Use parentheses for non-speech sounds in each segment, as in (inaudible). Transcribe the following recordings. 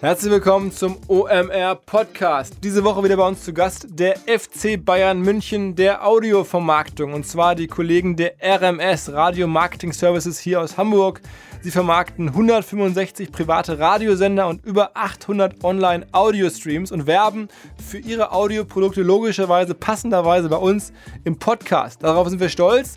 Herzlich willkommen zum OMR Podcast. Diese Woche wieder bei uns zu Gast der FC Bayern München der Audiovermarktung und zwar die Kollegen der RMS Radio Marketing Services hier aus Hamburg. Sie vermarkten 165 private Radiosender und über 800 Online-Audio-Streams und werben für ihre Audioprodukte logischerweise passenderweise bei uns im Podcast. Darauf sind wir stolz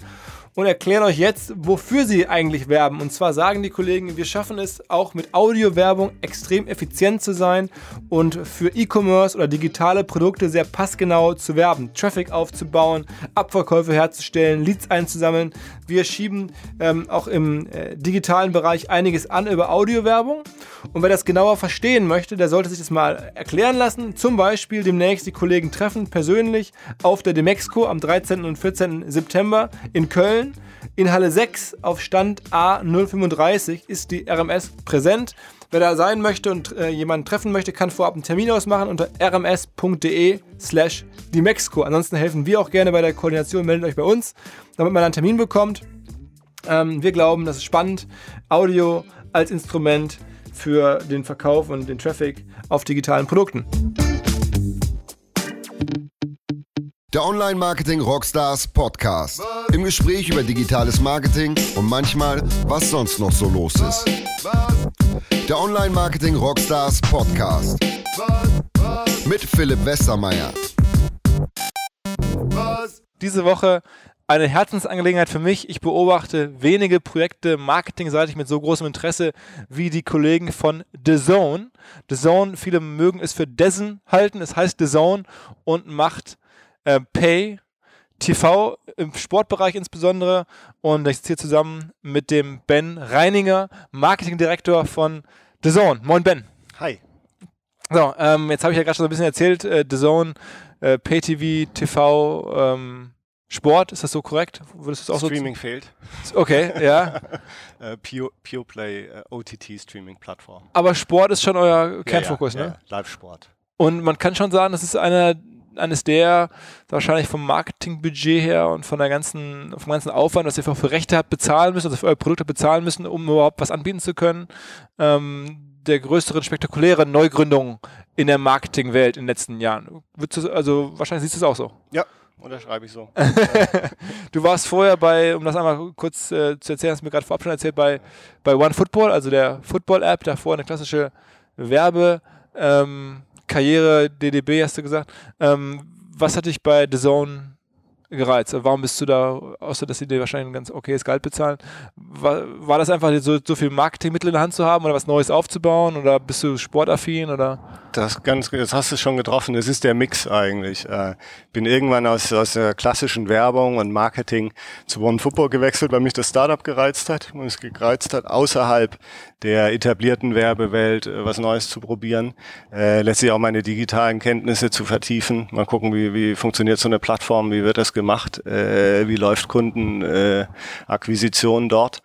und erklären euch jetzt, wofür sie eigentlich werben. Und zwar sagen die Kollegen, wir schaffen es auch mit Audiowerbung extrem effizient zu sein und für E-Commerce oder digitale Produkte sehr passgenau zu werben, Traffic aufzubauen, Abverkäufe herzustellen, Leads einzusammeln. Wir schieben ähm, auch im äh, digitalen Bereich einiges an über Audiowerbung. Und wer das genauer verstehen möchte, der sollte sich das mal erklären lassen. Zum Beispiel demnächst die Kollegen treffen persönlich auf der Demexco am 13. und 14. September in Köln. In Halle 6 auf Stand A035 ist die RMS präsent. Wer da sein möchte und äh, jemanden treffen möchte, kann vorab einen Termin ausmachen unter rms.de slash die Mexiko. Ansonsten helfen wir auch gerne bei der Koordination. Meldet euch bei uns, damit man einen Termin bekommt. Ähm, wir glauben, das ist spannend. Audio als Instrument für den Verkauf und den Traffic auf digitalen Produkten. Der Online-Marketing Rockstars Podcast. Im Gespräch über digitales Marketing und manchmal, was sonst noch so los ist. Der Online-Marketing Rockstars Podcast. Mit Philipp Westermeier. Diese Woche eine Herzensangelegenheit für mich. Ich beobachte wenige Projekte marketingseitig mit so großem Interesse wie die Kollegen von The Zone. The Zone, viele mögen es für Dessen halten. Es heißt The Zone und macht äh, Pay, TV im Sportbereich insbesondere. Und ich sitze hier zusammen mit dem Ben Reininger, Marketingdirektor von The Zone. Moin Ben. Hi. So, ähm, jetzt habe ich ja gerade schon so ein bisschen erzählt, äh, The Zone, äh, Pay TV, TV, ähm, Sport, ist das so korrekt? Würdest du auch Streaming so fehlt. (laughs) Okay, ja. uh, (laughs) Pure, Pure Play uh, OTT Streaming Plattform. Aber Sport ist schon euer Kernfokus, ja, ja, ne? Ja, Live-Sport. Und man kann schon sagen, das ist einer eines der wahrscheinlich vom Marketingbudget her und von der ganzen, vom ganzen Aufwand, was ihr für Rechte habt, bezahlen müssen, also für eure Produkte bezahlen müssen, um überhaupt was anbieten zu können, ähm, der größeren, spektakulären Neugründung in der Marketingwelt in den letzten Jahren. Du, also wahrscheinlich siehst du es auch so. Ja, unterschreibe ich so. (laughs) du warst vorher bei, um das einmal kurz äh, zu erzählen, hast du mir gerade vorab schon erzählt, bei, bei OneFootball, also der Football-App, davor eine klassische Werbe- ähm, Karriere, DDB hast du gesagt. Ähm, was hat dich bei The Zone gereizt? Warum bist du da, außer dass sie dir wahrscheinlich ein ganz okayes Gehalt bezahlen, war, war das einfach so, so viel Marketingmittel in der Hand zu haben oder was Neues aufzubauen oder bist du sportaffin oder? Das, ganz, das hast du schon getroffen. Es ist der Mix eigentlich. Äh, bin irgendwann aus, aus der klassischen Werbung und Marketing zu One Football gewechselt, weil mich das Startup gereizt hat und es gereizt hat, außerhalb der etablierten Werbewelt äh, was Neues zu probieren. Äh, letztlich auch meine digitalen Kenntnisse zu vertiefen. Mal gucken, wie, wie funktioniert so eine Plattform, wie wird das gemacht, äh, wie läuft Kundenakquisition äh, dort.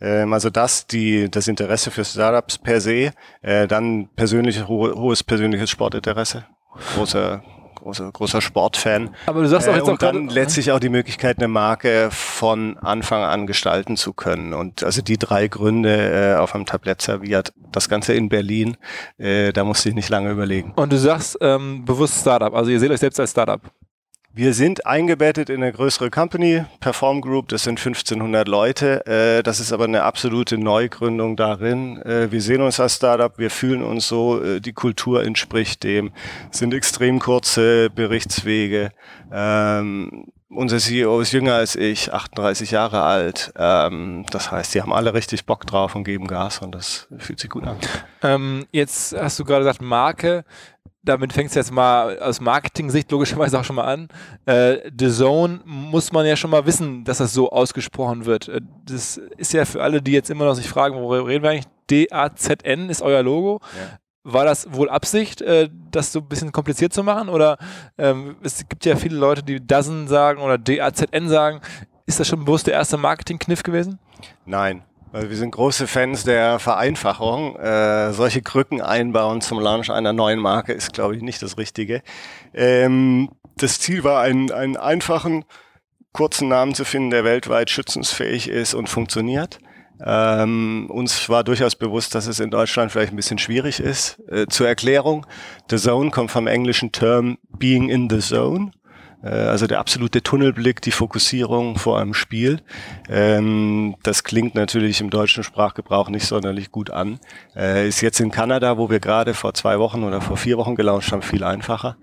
Ähm, also das, die, das Interesse für Startups per se, äh, dann persönlich, ho hohes persönliches Sportinteresse, großer großer, großer Sportfan. Aber du sagst auch jetzt äh, und auch dann letztlich auch die Möglichkeit, eine Marke von Anfang an gestalten zu können. Und also die drei Gründe äh, auf einem Tablett serviert. Das Ganze in Berlin, äh, da musste ich nicht lange überlegen. Und du sagst ähm, bewusst Startup, also ihr seht euch selbst als Startup. Wir sind eingebettet in eine größere Company, Perform Group, das sind 1500 Leute. Äh, das ist aber eine absolute Neugründung darin. Äh, wir sehen uns als Startup, wir fühlen uns so, äh, die Kultur entspricht dem, sind extrem kurze Berichtswege. Ähm, unser CEO ist jünger als ich, 38 Jahre alt. Ähm, das heißt, die haben alle richtig Bock drauf und geben Gas und das fühlt sich gut an. Ähm, jetzt hast du gerade gesagt, Marke damit fängt es jetzt mal aus Marketing-Sicht logischerweise auch schon mal an. Äh, The Zone muss man ja schon mal wissen, dass das so ausgesprochen wird. Äh, das ist ja für alle, die jetzt immer noch sich fragen, worüber reden wir eigentlich? D-A-Z-N ist euer Logo. Ja. War das wohl Absicht, äh, das so ein bisschen kompliziert zu machen? Oder ähm, es gibt ja viele Leute, die Dozen sagen oder D-A-Z-N sagen. Ist das schon bewusst der erste Marketing-Kniff gewesen? Nein, weil wir sind große Fans der Vereinfachung. Äh, solche Krücken einbauen zum Launch einer neuen Marke ist, glaube ich, nicht das Richtige. Ähm, das Ziel war, einen, einen einfachen, kurzen Namen zu finden, der weltweit schützensfähig ist und funktioniert. Ähm, uns war durchaus bewusst, dass es in Deutschland vielleicht ein bisschen schwierig ist. Äh, zur Erklärung, The Zone kommt vom englischen Term Being in the Zone. Äh, also der absolute Tunnelblick, die Fokussierung vor einem Spiel. Ähm, das klingt natürlich im deutschen Sprachgebrauch nicht sonderlich gut an. Äh, ist jetzt in Kanada, wo wir gerade vor zwei Wochen oder vor vier Wochen gelauncht haben, viel einfacher.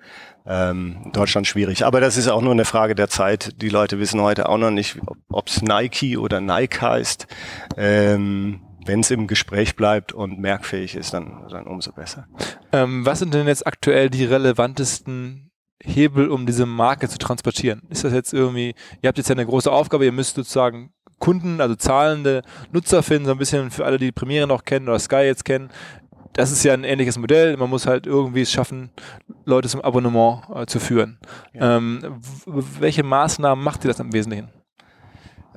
Ähm, Deutschland schwierig. Aber das ist auch nur eine Frage der Zeit. Die Leute wissen heute auch noch nicht, ob es Nike oder Nike heißt. Ähm, wenn es im Gespräch bleibt und merkfähig ist, dann, dann umso besser. Ähm, was sind denn jetzt aktuell die relevantesten Hebel, um diese Marke zu transportieren? Ist das jetzt irgendwie, ihr habt jetzt ja eine große Aufgabe, ihr müsst sozusagen Kunden, also zahlende Nutzer finden, so ein bisschen für alle, die Premiere noch kennen oder Sky jetzt kennen. Das ist ja ein ähnliches Modell. Man muss halt irgendwie es schaffen, Leute zum Abonnement äh, zu führen. Ja. Ähm, welche Maßnahmen macht ihr das im Wesentlichen?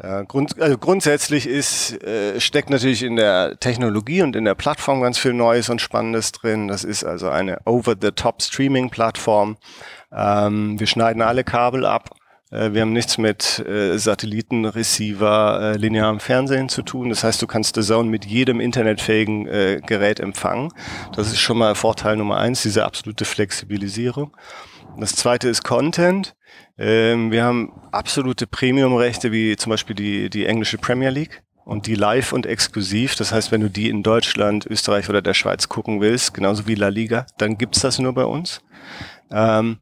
Ja, grund, also grundsätzlich ist, äh, steckt natürlich in der Technologie und in der Plattform ganz viel Neues und Spannendes drin. Das ist also eine Over-the-Top-Streaming-Plattform. Ähm, wir schneiden alle Kabel ab. Äh, wir haben nichts mit äh, Satelliten, Receiver, äh, linearem Fernsehen zu tun. Das heißt, du kannst The Zone mit jedem internetfähigen äh, Gerät empfangen. Das ist schon mal Vorteil Nummer eins, diese absolute Flexibilisierung. Das zweite ist Content. Ähm, wir haben absolute Premium-Rechte, wie zum Beispiel die, die englische Premier League und die live und exklusiv. Das heißt, wenn du die in Deutschland, Österreich oder der Schweiz gucken willst, genauso wie La Liga, dann gibt's das nur bei uns. Ähm,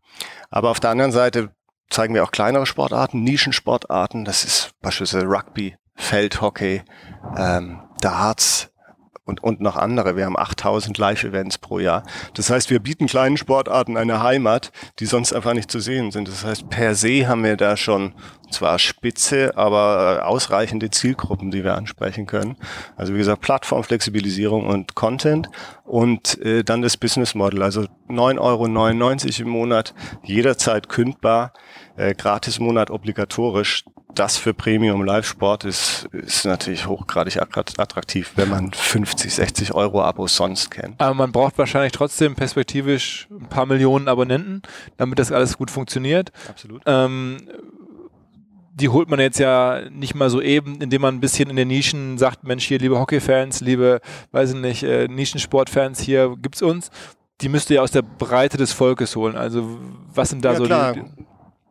aber auf der anderen Seite zeigen wir auch kleinere Sportarten, Nischensportarten. Das ist beispielsweise Rugby, Feldhockey, ähm, Darts, und, und noch andere. Wir haben 8000 Live-Events pro Jahr. Das heißt, wir bieten kleinen Sportarten eine Heimat, die sonst einfach nicht zu sehen sind. Das heißt, per se haben wir da schon zwar spitze, aber ausreichende Zielgruppen, die wir ansprechen können. Also wie gesagt, Plattformflexibilisierung und Content und äh, dann das Business Model. Also 9,99 Euro im Monat, jederzeit kündbar, äh, gratis Monat obligatorisch das für Premium Live-Sport ist, ist natürlich hochgradig attraktiv, wenn man 50, 60 Euro Abos sonst kennt. Aber man braucht wahrscheinlich trotzdem perspektivisch ein paar Millionen Abonnenten, damit das alles gut funktioniert. Absolut. Ähm, die holt man jetzt ja nicht mal so eben, indem man ein bisschen in den Nischen sagt, Mensch, hier liebe Hockey-Fans, liebe, weiß ich nicht, äh, Nischensport-Fans, hier gibt's uns. Die müsst ihr aus der Breite des Volkes holen. Also was sind da ja, so klar. die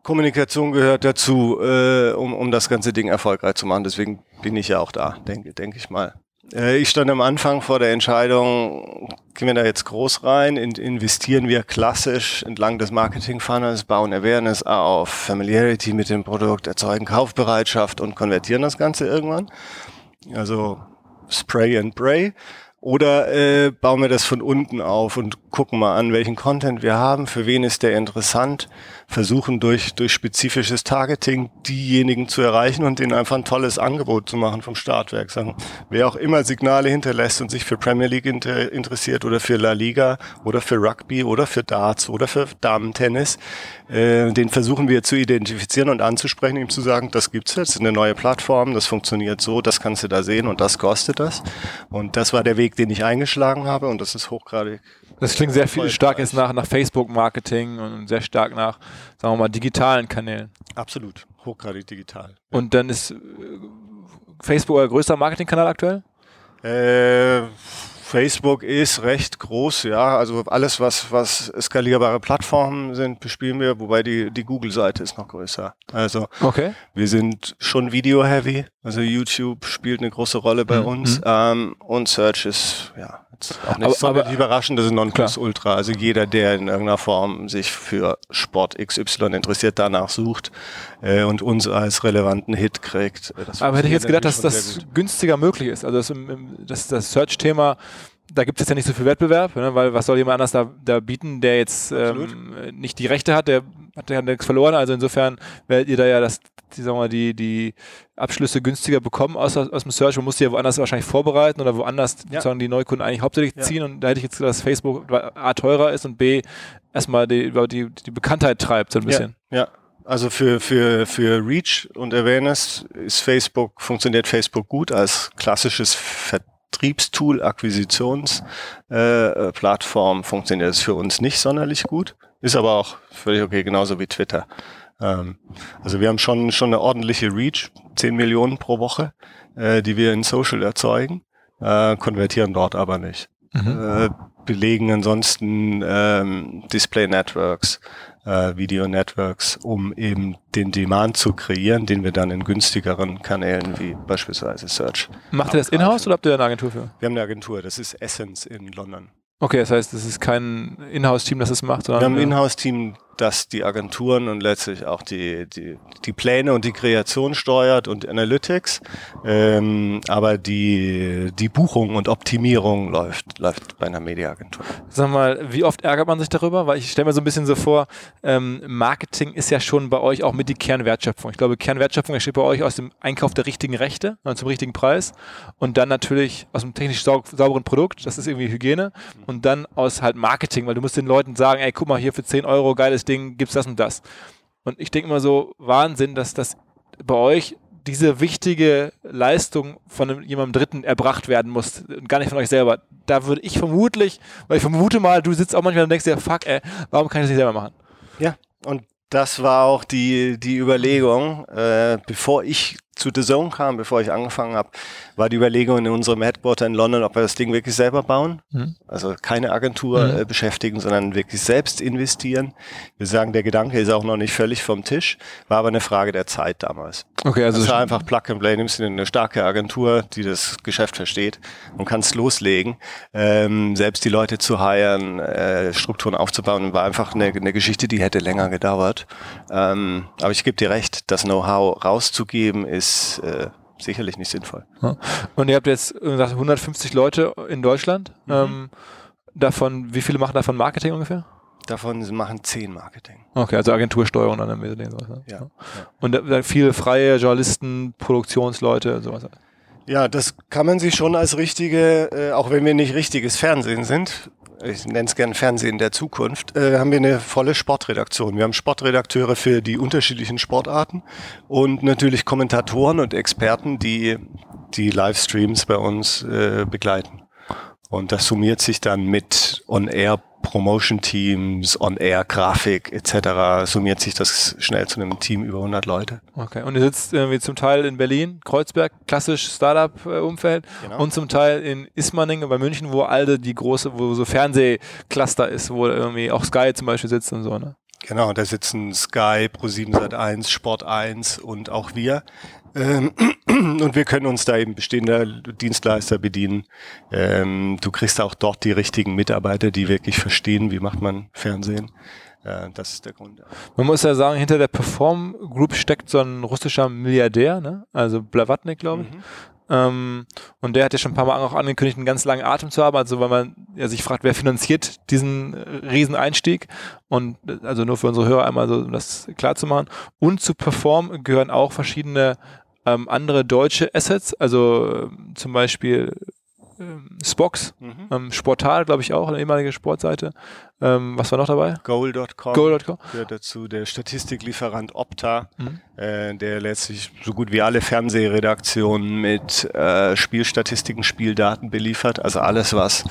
Kommunikation gehört dazu, äh, um, um das ganze Ding erfolgreich zu machen. Deswegen bin ich ja auch da, denke denk ich mal. Äh, ich stand am Anfang vor der Entscheidung, gehen wir da jetzt groß rein, in, investieren wir klassisch entlang des Marketing-Funnels, bauen Awareness auf, Familiarity mit dem Produkt, erzeugen Kaufbereitschaft und konvertieren das Ganze irgendwann. Also Spray and Pray. Oder äh, bauen wir das von unten auf und gucken mal an, welchen Content wir haben, für wen ist der interessant, versuchen durch, durch spezifisches Targeting diejenigen zu erreichen und ihnen einfach ein tolles Angebot zu machen vom Startwerk. Sagen, wer auch immer Signale hinterlässt und sich für Premier League inter interessiert oder für La Liga oder für Rugby oder für Darts oder für Damentennis, äh, den versuchen wir zu identifizieren und anzusprechen, ihm zu sagen, das gibt's jetzt, eine neue Plattform, das funktioniert so, das kannst du da sehen und das kostet das. Und das war der Weg, den ich eingeschlagen habe und das ist hochgradig das klingt sehr viel stark jetzt nach, nach Facebook-Marketing und sehr stark nach, sagen wir mal, digitalen Kanälen. Absolut, hochgradig digital. Und dann ist äh, Facebook euer größter Marketingkanal aktuell? Äh, Facebook ist recht groß, ja. Also alles, was, was skalierbare Plattformen sind, bespielen wir, wobei die, die Google-Seite ist noch größer. Also okay. wir sind schon Video-heavy, also YouTube spielt eine große Rolle bei mhm. uns ähm, und Search ist ja auch nicht aber, aber überraschend, das ist Nonplusultra. Also jeder, der in irgendeiner Form sich für Sport XY interessiert, danach sucht äh, und uns als relevanten Hit kriegt. Äh, aber hätte ich jetzt gedacht, dass das günstiger möglich ist. Also das, das, das Search-Thema da gibt es ja nicht so viel Wettbewerb, ne, weil was soll jemand anders da, da bieten, der jetzt ähm, nicht die Rechte hat, der hat ja nichts verloren. Also insofern werdet ihr da ja das, die, sagen wir, die, die Abschlüsse günstiger bekommen aus, aus dem Search. Man muss die ja woanders wahrscheinlich vorbereiten oder woanders ja. sozusagen die Neukunden eigentlich hauptsächlich ja. ziehen. Und da hätte ich jetzt gedacht, dass Facebook A teurer ist und B erstmal die, die, die Bekanntheit treibt so ein bisschen. Ja. ja. Also für, für, für Reach und Awareness ist Facebook, funktioniert Facebook gut als klassisches Vertriebstool, Akquisitionsplattform äh, funktioniert es für uns nicht sonderlich gut. Ist aber auch völlig okay, genauso wie Twitter. Ähm, also wir haben schon, schon eine ordentliche Reach, 10 Millionen pro Woche, äh, die wir in Social erzeugen, äh, konvertieren dort aber nicht. Mhm. Äh, belegen ansonsten ähm, Display Networks, äh, Video Networks, um eben den Demand zu kreieren, den wir dann in günstigeren Kanälen wie beispielsweise Search. Macht ihr das in-house oder habt ihr eine Agentur für? Wir haben eine Agentur, das ist Essence in London. Okay, das heißt, es ist kein Inhouse-Team, das es macht, sondern. Wir haben ein Inhouse-Team, das die Agenturen und letztlich auch die, die, die Pläne und die Kreation steuert und Analytics. Ähm, aber die, die Buchung und Optimierung läuft, läuft bei einer Mediaagentur. Sag mal, wie oft ärgert man sich darüber? Weil ich stelle mir so ein bisschen so vor, ähm, Marketing ist ja schon bei euch auch mit die Kernwertschöpfung. Ich glaube, Kernwertschöpfung entsteht bei euch aus dem Einkauf der richtigen Rechte und zum richtigen Preis und dann natürlich aus dem technisch sau sauberen Produkt, das ist irgendwie Hygiene und dann aus halt Marketing, weil du musst den Leuten sagen, ey, guck mal, hier für 10 Euro geiles Ding gibt es das und das. Und ich denke immer so, Wahnsinn, dass das bei euch diese wichtige Leistung von jemandem Dritten erbracht werden muss, gar nicht von euch selber. Da würde ich vermutlich, weil ich vermute mal, du sitzt auch manchmal und denkst dir, fuck, ey, warum kann ich das nicht selber machen? Ja, und das war auch die, die Überlegung, äh, bevor ich zu The Zone kam, bevor ich angefangen habe, war die Überlegung in unserem Headquarter in London, ob wir das Ding wirklich selber bauen. Mhm. Also keine Agentur mhm. äh, beschäftigen, sondern wirklich selbst investieren. Wir sagen, der Gedanke ist auch noch nicht völlig vom Tisch, war aber eine Frage der Zeit damals. Okay, also es war einfach Plug and Play, nimmst du eine starke Agentur, die das Geschäft versteht und kannst loslegen. Ähm, selbst die Leute zu heiren, äh, Strukturen aufzubauen, war einfach eine, eine Geschichte, die hätte länger gedauert. Ähm, aber ich gebe dir recht, das Know-how rauszugeben ist äh, sicherlich nicht sinnvoll. Und ihr habt jetzt gesagt 150 Leute in Deutschland. Mhm. Ähm, davon, wie viele machen davon Marketing ungefähr? Davon machen zehn Marketing. Okay, also Agentursteuerung dann im Wesentlichen. Sowas, ja, ja. Und da, viele freie Journalisten, Produktionsleute, sowas. Ja, das kann man sich schon als richtige, äh, auch wenn wir nicht richtiges Fernsehen sind, ich nenne es gerne Fernsehen der Zukunft, äh, haben wir eine volle Sportredaktion. Wir haben Sportredakteure für die unterschiedlichen Sportarten und natürlich Kommentatoren und Experten, die die Livestreams bei uns äh, begleiten. Und das summiert sich dann mit On-Air Promotion Teams, On-Air-Grafik etc. summiert sich das schnell zu einem Team über 100 Leute. Okay, und ihr sitzt irgendwie zum Teil in Berlin, Kreuzberg, klassisch Startup-Umfeld genau. und zum Teil in Ismaning bei München, wo alte die große, wo so Fernsehcluster ist, wo irgendwie auch Sky zum Beispiel sitzt und so, ne? Genau, da sitzen Sky, Pro7 Sat1, Sport 1 und auch wir. Ähm, (clears throat) und wir können uns da eben bestehender Dienstleister bedienen. Ähm, du kriegst auch dort die richtigen Mitarbeiter, die wirklich verstehen, wie macht man Fernsehen. Äh, das ist der Grund. Man muss ja sagen, hinter der Perform Group steckt so ein russischer Milliardär, ne? also Blavatnik, glaube ich. Mhm. Ähm, und der hat ja schon ein paar Mal auch angekündigt, einen ganz langen Atem zu haben. Also weil man ja, sich fragt, wer finanziert diesen Rieseneinstieg? Und also nur für unsere Hörer einmal so, um das klar zu machen. Und zu Perform gehören auch verschiedene ähm, andere deutsche Assets, also äh, zum Beispiel ähm, Spox, mhm. ähm, Sportal, glaube ich auch, eine ehemalige Sportseite. Ähm, was war noch dabei? Goal.com. Goal.com. Gehört dazu der Statistiklieferant Opta, mhm. äh, der letztlich so gut wie alle Fernsehredaktionen mit äh, Spielstatistiken, Spieldaten beliefert. Also alles, was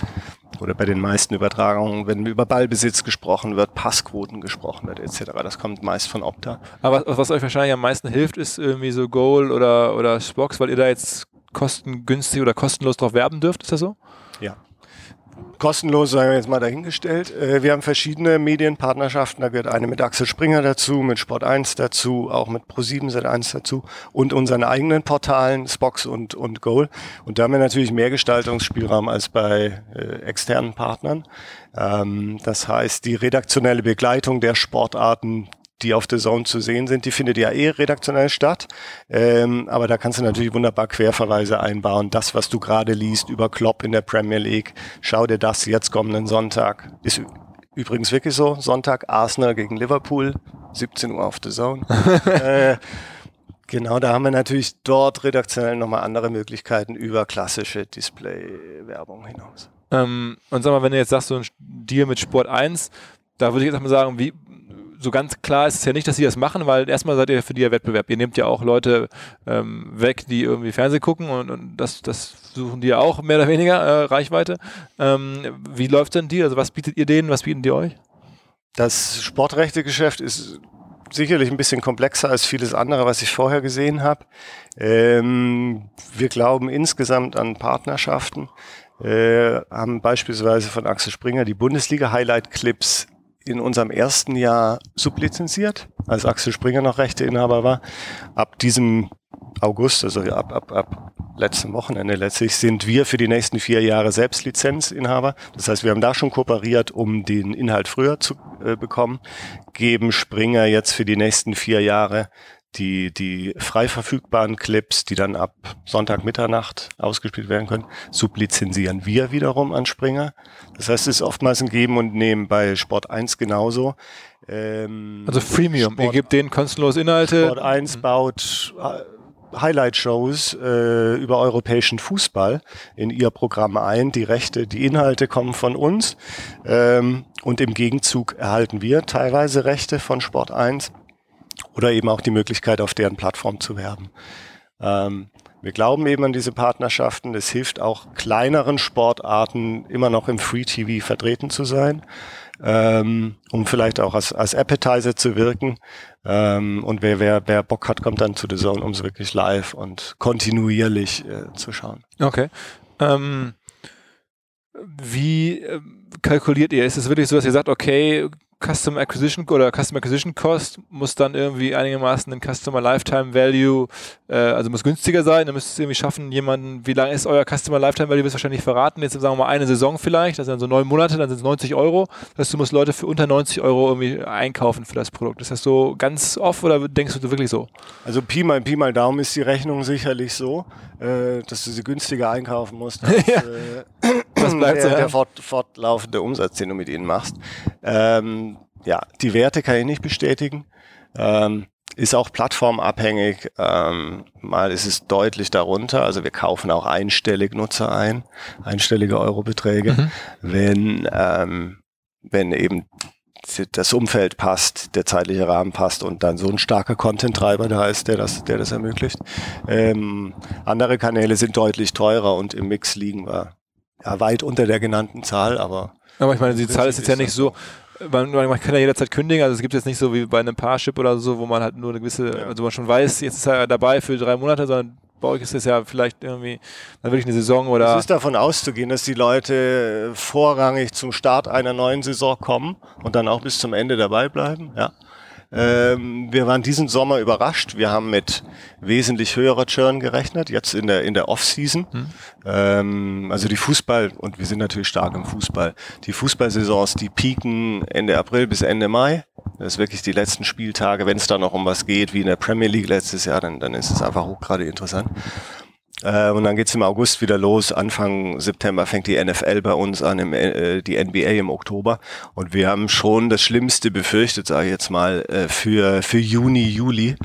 oder bei den meisten Übertragungen, wenn über Ballbesitz gesprochen wird, Passquoten gesprochen wird, etc. Das kommt meist von Opta. Aber was euch wahrscheinlich am meisten hilft, ist irgendwie so Goal oder, oder Spox, weil ihr da jetzt kostengünstig oder kostenlos drauf werben dürft, ist das so? Ja. Kostenlos sagen wir jetzt mal dahingestellt. Äh, wir haben verschiedene Medienpartnerschaften. Da gehört eine mit Axel Springer dazu, mit Sport 1 dazu, auch mit Pro7 Sat1 dazu und unseren eigenen Portalen, Spox und, und Goal. Und da haben wir natürlich mehr Gestaltungsspielraum als bei äh, externen Partnern. Ähm, das heißt, die redaktionelle Begleitung der Sportarten, die auf The Zone zu sehen sind, die findet ja eh redaktionell statt. Ähm, aber da kannst du natürlich wunderbar Querverweise einbauen. Das, was du gerade liest über Klopp in der Premier League, schau dir das jetzt kommenden Sonntag. Ist übrigens wirklich so. Sonntag Arsenal gegen Liverpool, 17 Uhr auf The Zone. (laughs) äh, Genau, da haben wir natürlich dort redaktionell nochmal andere Möglichkeiten über klassische Display-Werbung hinaus. Ähm, und sag mal, wenn du jetzt sagst, so ein Deal mit Sport 1, da würde ich jetzt mal sagen, wie, so ganz klar ist es ja nicht, dass sie das machen, weil erstmal seid ihr für die ja Wettbewerb. Ihr nehmt ja auch Leute ähm, weg, die irgendwie Fernsehen gucken und, und, das, das suchen die ja auch mehr oder weniger äh, Reichweite. Ähm, wie läuft denn die? Also was bietet ihr denen, was bieten die euch? Das Sportrechtegeschäft ist sicherlich ein bisschen komplexer als vieles andere, was ich vorher gesehen habe. Ähm, wir glauben insgesamt an Partnerschaften, äh, haben beispielsweise von Axel Springer die Bundesliga-Highlight-Clips in unserem ersten Jahr sublizenziert, als Axel Springer noch Rechteinhaber war. Ab diesem August, also ab, ab, ab letzten Wochenende letztlich, sind wir für die nächsten vier Jahre selbst Lizenzinhaber. Das heißt, wir haben da schon kooperiert, um den Inhalt früher zu äh, bekommen, geben Springer jetzt für die nächsten vier Jahre die, die frei verfügbaren Clips, die dann ab Sonntag Mitternacht ausgespielt werden können, sublizenzieren wir wiederum an Springer. Das heißt, es ist oftmals ein Geben und Nehmen bei Sport 1 genauso. Ähm, also Freemium, Sport, ihr gebt denen kostenlos Inhalte. Sport 1 mhm. baut äh, Highlight-Shows äh, über europäischen Fußball in ihr Programm ein. Die Rechte, die Inhalte kommen von uns ähm, und im Gegenzug erhalten wir teilweise Rechte von Sport 1 oder eben auch die Möglichkeit, auf deren Plattform zu werben. Ähm, wir glauben eben an diese Partnerschaften. Es hilft auch kleineren Sportarten immer noch im Free TV vertreten zu sein, ähm, um vielleicht auch als, als Appetizer zu wirken. Ähm, und wer, wer, wer Bock hat, kommt dann zu The Zone, um es wirklich live und kontinuierlich äh, zu schauen. Okay. Ähm, wie äh, kalkuliert ihr? Ist es wirklich so, dass ihr sagt, okay, Custom Acquisition oder Custom Acquisition Cost muss dann irgendwie einigermaßen den Customer Lifetime Value, äh, also muss günstiger sein. Dann müsst ihr es irgendwie schaffen, jemanden, wie lang ist euer Customer Lifetime Value, wirst du wahrscheinlich verraten. Jetzt sagen wir mal eine Saison vielleicht, das sind so neun Monate, dann sind es 90 Euro. Das heißt, du musst Leute für unter 90 Euro irgendwie einkaufen für das Produkt. Ist das so ganz off oder denkst du wirklich so? Also Pi mal Pi mal Daumen ist die Rechnung sicherlich so, äh, dass du sie günstiger einkaufen musst. Als, (laughs) ja. äh, das bleibt der, so, der fort, fortlaufende Umsatz, den du mit ihnen machst. Ähm, ja, die Werte kann ich nicht bestätigen. Ähm, ist auch plattformabhängig. Ähm, mal ist es deutlich darunter. Also wir kaufen auch einstellig Nutzer ein, einstellige Eurobeträge. Mhm. Wenn, ähm, wenn eben das Umfeld passt, der zeitliche Rahmen passt und dann so ein starker Content-Treiber da ist, der das, der das ermöglicht. Ähm, andere Kanäle sind deutlich teurer und im Mix liegen wir ja, weit unter der genannten Zahl, aber. Aber ich meine, die Zahl ist jetzt ja nicht so, man, man, kann ja jederzeit kündigen, also es gibt jetzt nicht so wie bei einem Parship oder so, wo man halt nur eine gewisse, ja. also man schon weiß, jetzt ist er dabei für drei Monate, sondern bei euch ist es ja vielleicht irgendwie dann wirklich eine Saison oder. Es ist davon auszugehen, dass die Leute vorrangig zum Start einer neuen Saison kommen und dann auch bis zum Ende dabei bleiben, ja. Ähm, wir waren diesen Sommer überrascht. Wir haben mit wesentlich höherer Churn gerechnet, jetzt in der, in der Off-Season. Hm. Ähm, also die Fußball, und wir sind natürlich stark im Fußball, die Fußballsaisons, die peaken Ende April bis Ende Mai. Das ist wirklich die letzten Spieltage. Wenn es da noch um was geht, wie in der Premier League letztes Jahr, dann, dann ist es einfach hochgradig interessant. Äh, und dann geht's im August wieder los. Anfang September fängt die NFL bei uns an, im, äh, die NBA im Oktober. Und wir haben schon das Schlimmste befürchtet, sage ich jetzt mal, äh, für, für Juni, Juli.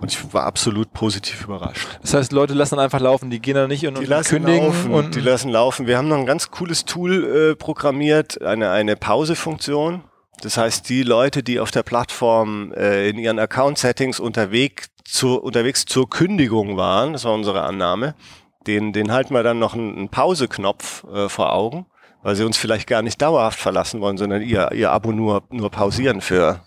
Und ich war absolut positiv überrascht. Das heißt, Leute lassen einfach laufen, die gehen da nicht und, die lassen kündigen. Laufen, und die lassen laufen. Wir haben noch ein ganz cooles Tool äh, programmiert, eine, eine Pause-Funktion. Das heißt, die Leute, die auf der Plattform äh, in ihren Account-Settings unterwegs zu, unterwegs zur Kündigung waren, das war unsere Annahme, den, den halten wir dann noch einen, einen Pauseknopf äh, vor Augen, weil sie uns vielleicht gar nicht dauerhaft verlassen wollen, sondern ihr, ihr Abo nur, nur pausieren für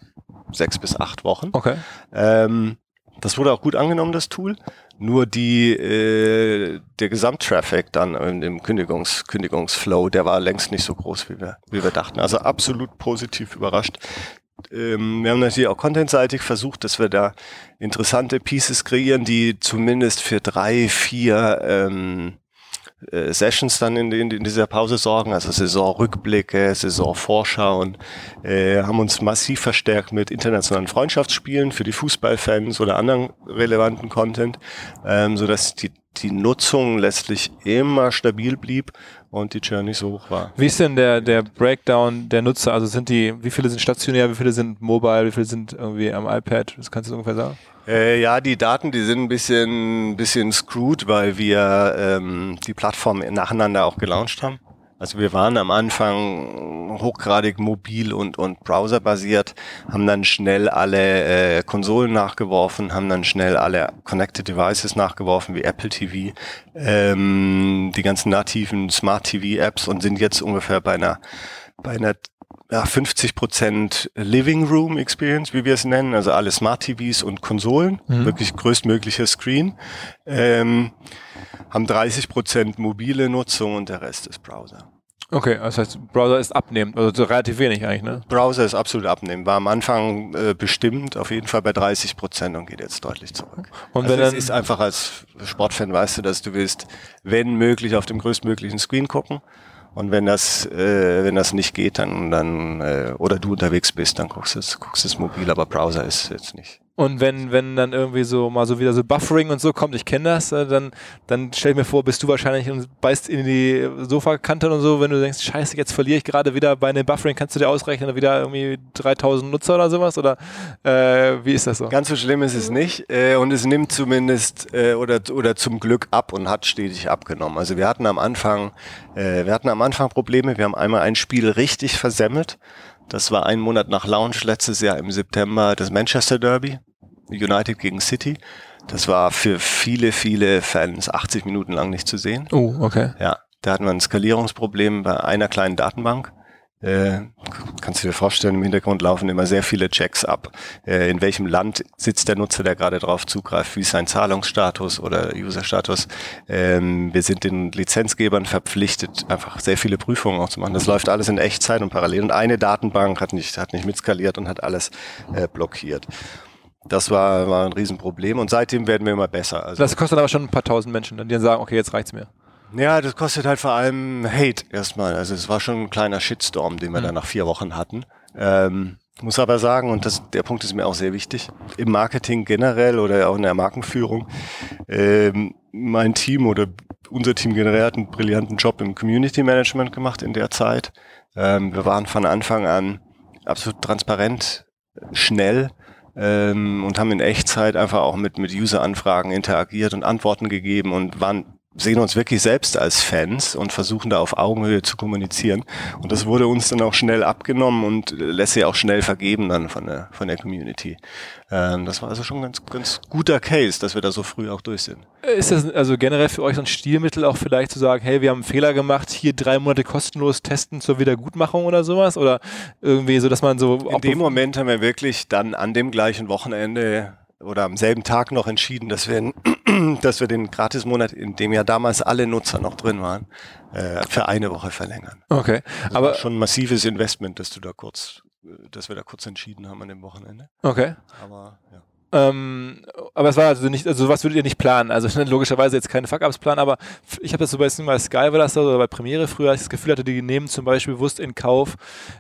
sechs bis acht Wochen. Okay. Ähm, das wurde auch gut angenommen, das Tool. Nur die, äh, der Gesamttraffic dann im Kündigungs, Kündigungsflow, der war längst nicht so groß, wie wir, wie wir dachten. Also absolut positiv überrascht ähm, wir haben natürlich auch contentseitig versucht, dass wir da interessante Pieces kreieren, die zumindest für drei, vier ähm, äh, Sessions dann in, in, in, dieser Pause sorgen, also Saisonrückblicke, Saisonvorschauen, äh, haben uns massiv verstärkt mit internationalen Freundschaftsspielen für die Fußballfans oder anderen relevanten Content, ähm, so dass die die Nutzung letztlich immer stabil blieb und die Churn nicht so hoch war. Wie ist denn der, der Breakdown der Nutzer? Also sind die, wie viele sind stationär, wie viele sind mobile, wie viele sind irgendwie am iPad? Das kannst du ungefähr sagen? Äh, ja, die Daten, die sind ein bisschen, bisschen screwed, weil wir ähm, die Plattform nacheinander auch gelauncht haben. Also wir waren am Anfang hochgradig mobil und, und browserbasiert, haben dann schnell alle äh, Konsolen nachgeworfen, haben dann schnell alle Connected Devices nachgeworfen, wie Apple TV, ähm, die ganzen nativen Smart TV Apps und sind jetzt ungefähr bei einer, bei einer ja, 50 Prozent Living Room Experience, wie wir es nennen, also alle Smart TVs und Konsolen, mhm. wirklich größtmöglicher Screen. Ähm, haben 30 Prozent mobile Nutzung und der Rest ist Browser. Okay, das heißt, Browser ist abnehmend, also relativ wenig eigentlich, ne? Browser ist absolut abnehmend. War am Anfang äh, bestimmt, auf jeden Fall bei 30 Prozent und geht jetzt deutlich zurück. Und also wenn es ist einfach als Sportfan weißt du, dass du willst, wenn möglich, auf dem größtmöglichen Screen gucken. Und wenn das, äh, wenn das nicht geht, dann, dann äh, oder du unterwegs bist, dann guckst du es, guckst es mobil, aber Browser ist jetzt nicht. Und wenn, wenn dann irgendwie so mal so wieder so Buffering und so kommt, ich kenne das, äh, dann, dann stell ich mir vor, bist du wahrscheinlich und beißt in die Sofakante und so, wenn du denkst, scheiße, jetzt verliere ich gerade wieder bei einem Buffering, kannst du dir ausrechnen, wieder irgendwie 3000 Nutzer oder sowas? Oder äh, wie ist das so? Ganz so schlimm ist es nicht äh, und es nimmt zumindest äh, oder, oder zum Glück ab und hat stetig abgenommen. Also wir hatten am Anfang, äh, wir hatten am Anfang Probleme, wir haben einmal ein Spiel richtig versemmelt. Das war ein Monat nach Launch letztes Jahr im September das Manchester Derby. United gegen City. Das war für viele, viele Fans 80 Minuten lang nicht zu sehen. Oh, okay. Ja, da hatten wir ein Skalierungsproblem bei einer kleinen Datenbank. Äh, kannst du dir vorstellen, im Hintergrund laufen immer sehr viele Checks ab. Äh, in welchem Land sitzt der Nutzer, der gerade drauf zugreift? Wie ist sein Zahlungsstatus oder Userstatus? Ähm, wir sind den Lizenzgebern verpflichtet, einfach sehr viele Prüfungen auch zu machen. Das läuft alles in Echtzeit und parallel. Und eine Datenbank hat nicht, hat nicht mitskaliert und hat alles äh, blockiert. Das war, war ein Riesenproblem und seitdem werden wir immer besser. Also das kostet aber schon ein paar tausend Menschen, die dann sagen, okay, jetzt reicht's mir. Ja, das kostet halt vor allem Hate erstmal. Also es war schon ein kleiner Shitstorm, den wir mhm. dann nach vier Wochen hatten. Ähm, muss aber sagen, und das, der Punkt ist mir auch sehr wichtig, im Marketing generell oder auch in der Markenführung, ähm, mein Team oder unser Team generell hat einen brillanten Job im Community Management gemacht in der Zeit. Ähm, wir waren von Anfang an absolut transparent, schnell ähm, und haben in Echtzeit einfach auch mit, mit User-Anfragen interagiert und Antworten gegeben und waren sehen uns wirklich selbst als Fans und versuchen da auf Augenhöhe zu kommunizieren. Und das wurde uns dann auch schnell abgenommen und lässt sich auch schnell vergeben dann von der, von der Community. Ähm, das war also schon ein ganz, ganz guter Case, dass wir da so früh auch durch sind. Ist das also generell für euch so ein Stilmittel auch vielleicht zu sagen, hey, wir haben einen Fehler gemacht, hier drei Monate kostenlos testen zur Wiedergutmachung oder sowas? Oder irgendwie so, dass man so... In dem Moment haben wir wirklich dann an dem gleichen Wochenende oder am selben Tag noch entschieden, dass wir, (clears throat) dass wir den Gratismonat, in dem ja damals alle Nutzer noch drin waren, äh, für eine Woche verlängern. Okay, das aber schon ein massives Investment, dass du da kurz, dass wir da kurz entschieden haben an dem Wochenende. Okay. Aber ja. Ähm, aber es war also nicht, also was würdet ihr nicht planen? Also (laughs) logischerweise jetzt keine Fuck-Ups planen, aber ich habe das so bei, bei Sky war das so, oder bei Premiere früher, als ich das Gefühl hatte, die nehmen zum Beispiel bewusst in Kauf,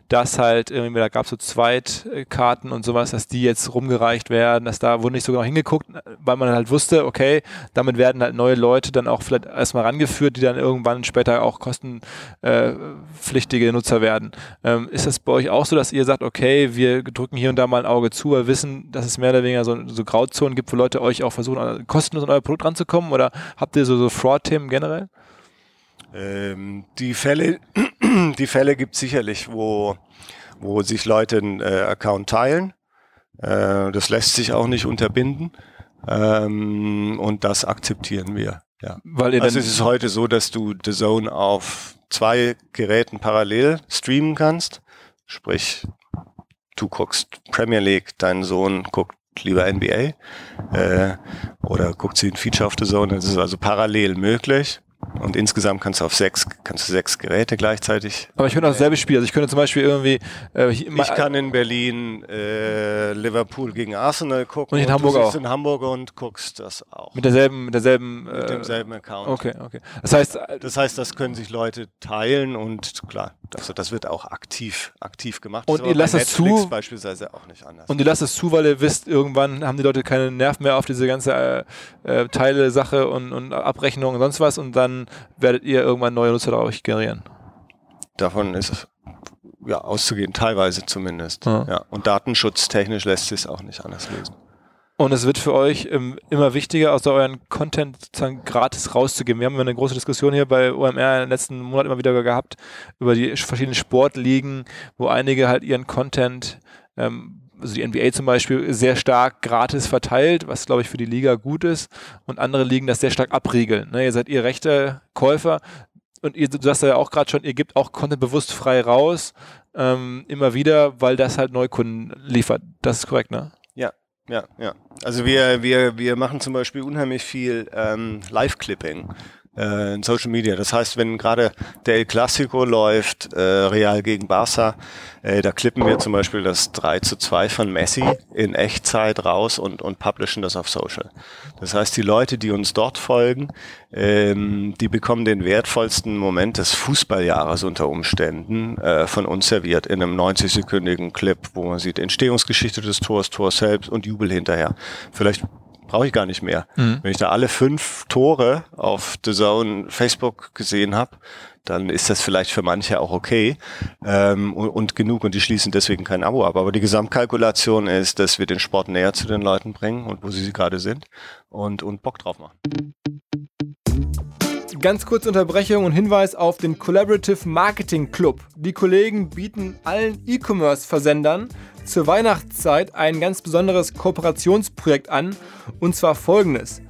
dass halt irgendwie, da gab es so Zweitkarten und sowas, dass die jetzt rumgereicht werden, dass da wurde nicht so genau hingeguckt, weil man halt wusste, okay, damit werden halt neue Leute dann auch vielleicht erstmal rangeführt, die dann irgendwann später auch kostenpflichtige Nutzer werden. Ähm, ist das bei euch auch so, dass ihr sagt, okay, wir drücken hier und da mal ein Auge zu, wir wissen, dass es mehr oder weniger so so Grauzonen gibt, wo Leute euch auch versuchen, kostenlos an euer Produkt ranzukommen? Oder habt ihr so, so Fraud-Themen generell? Ähm, die Fälle, (clears throat) die Fälle gibt es sicherlich, wo, wo sich Leute einen äh, Account teilen. Äh, das lässt sich auch nicht unterbinden. Ähm, und das akzeptieren wir. Ja. Weil also es ist heute so, dass du The Zone auf zwei Geräten parallel streamen kannst. Sprich, du guckst Premier League, dein Sohn guckt lieber NBA äh, oder guckt sie ein Feature auf the Zone. Das ist also parallel möglich. Und insgesamt kannst du auf sechs, kannst du sechs Geräte gleichzeitig. Aber ich könnte auch dasselbe Spiel. Also ich könnte zum Beispiel irgendwie. Äh, ich kann in Berlin äh, Liverpool gegen Arsenal gucken. Und in Hamburg du auch. in Hamburg und guckst das auch. Mit derselben, mit derselben. Mit äh, demselben Account. Okay, okay. Das heißt. Äh, das heißt, das können sich Leute teilen und klar, das, das wird auch aktiv, aktiv gemacht. Und ihr lasst es zu. beispielsweise auch nicht anders. Und ihr lasst es zu, weil ihr wisst, irgendwann haben die Leute keine Nerven mehr auf diese ganze äh, äh, Teile-Sache und, und Abrechnung und sonst was und dann werdet ihr irgendwann neue Nutzer dadurch generieren. Davon ist es ja auszugehen, teilweise zumindest. Ja. ja. Und datenschutztechnisch lässt sich es auch nicht anders lösen. Und es wird für euch ähm, immer wichtiger, aus euren Content sozusagen gratis rauszugeben. Wir haben eine große Diskussion hier bei OMR den letzten Monaten immer wieder gehabt über die verschiedenen Sportligen, wo einige halt ihren Content ähm, also die NBA zum Beispiel, sehr stark gratis verteilt, was glaube ich für die Liga gut ist. Und andere Ligen das sehr stark abriegeln. Ne? Ihr seid ihr rechte Käufer und ihr, du sagst ja auch gerade schon, ihr gebt auch Content bewusst frei raus, ähm, immer wieder, weil das halt Neukunden liefert. Das ist korrekt, ne? Ja, ja. Also wir, wir, wir machen zum Beispiel unheimlich viel ähm, Live-Clipping äh, in Social Media. Das heißt, wenn gerade der El Clasico läuft, äh, Real gegen Barca, äh, da klippen wir zum Beispiel das 3 zu 2 von Messi in Echtzeit raus und, und publishen das auf Social. Das heißt, die Leute, die uns dort folgen, ähm, die bekommen den wertvollsten Moment des Fußballjahres unter Umständen äh, von uns serviert in einem 90-sekündigen Clip, wo man sieht Entstehungsgeschichte des Tors, Tor selbst und Jubel hinterher. Vielleicht brauche ich gar nicht mehr. Mhm. Wenn ich da alle fünf Tore auf The Zone Facebook gesehen habe, dann ist das vielleicht für manche auch okay ähm, und, und, genug und die schließen deswegen kein Abo ab. Aber die Gesamtkalkulation ist, dass wir den Sport näher zu den Leuten bringen und wo sie gerade sind und, und Bock drauf machen. Ganz kurze Unterbrechung und Hinweis auf den Collaborative Marketing Club. Die Kollegen bieten allen E-Commerce-Versendern zur Weihnachtszeit ein ganz besonderes Kooperationsprojekt an, und zwar folgendes.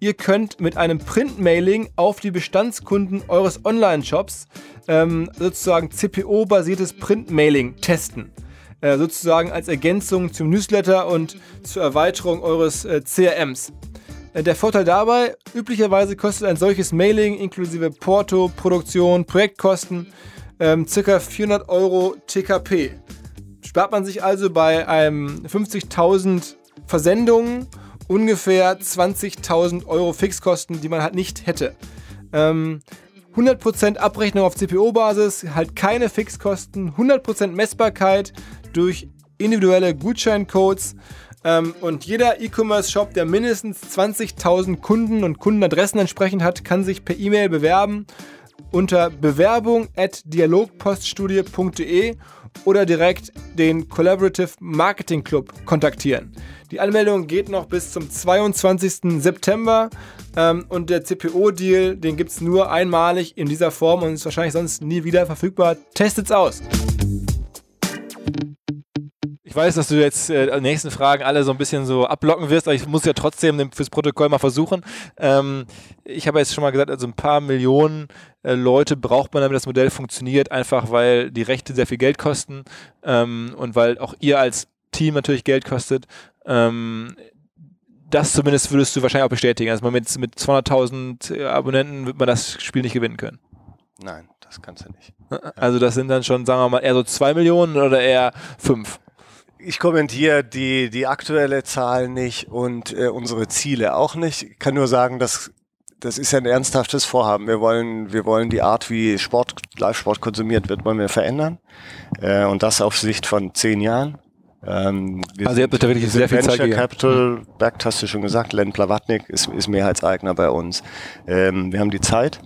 Ihr könnt mit einem Print-Mailing auf die Bestandskunden eures Online-Shops ähm, sozusagen CPO-basiertes Print-Mailing testen. Äh, sozusagen als Ergänzung zum Newsletter und zur Erweiterung eures äh, CRMs. Äh, der Vorteil dabei, üblicherweise kostet ein solches Mailing inklusive Porto, Produktion, Projektkosten ähm, ca. 400 Euro TKP. Spart man sich also bei einem 50.000 Versendungen ungefähr 20.000 Euro Fixkosten, die man halt nicht hätte. Ähm, 100% Abrechnung auf CPO-Basis, halt keine Fixkosten, 100% Messbarkeit durch individuelle Gutscheincodes ähm, und jeder E-Commerce-Shop, der mindestens 20.000 Kunden und Kundenadressen entsprechend hat, kann sich per E-Mail bewerben unter bewerbung at dialogpoststudie.de oder direkt den Collaborative Marketing Club kontaktieren. Die Anmeldung geht noch bis zum 22. September ähm, und der CPO-Deal, den gibt es nur einmalig in dieser Form und ist wahrscheinlich sonst nie wieder verfügbar. Testet's aus! Ich weiß, dass du jetzt äh, die nächsten Fragen alle so ein bisschen so ablocken wirst, aber ich muss ja trotzdem fürs Protokoll mal versuchen. Ähm, ich habe jetzt schon mal gesagt, also ein paar Millionen äh, Leute braucht man, damit das Modell funktioniert, einfach weil die Rechte sehr viel Geld kosten ähm, und weil auch ihr als Team natürlich Geld kostet. Ähm, das zumindest würdest du wahrscheinlich auch bestätigen. Also mit, mit 200.000 äh, Abonnenten wird man das Spiel nicht gewinnen können. Nein, das kannst du nicht. Also das sind dann schon, sagen wir mal, eher so 2 Millionen oder eher 5? Ich kommentiere die, die aktuelle Zahl nicht und äh, unsere Ziele auch nicht. Ich kann nur sagen, dass das ist ein ernsthaftes Vorhaben. Wir wollen, wir wollen die Art, wie Sport, Live-Sport konsumiert wird, wollen wir verändern. Äh, und das auf Sicht von zehn Jahren. Ähm, also ihr habt da wirklich sehr viel Venture Zeit Capital backed, hast du schon gesagt. Len Plavatnik ist, ist Mehrheitseigner bei uns. Ähm, wir haben die Zeit.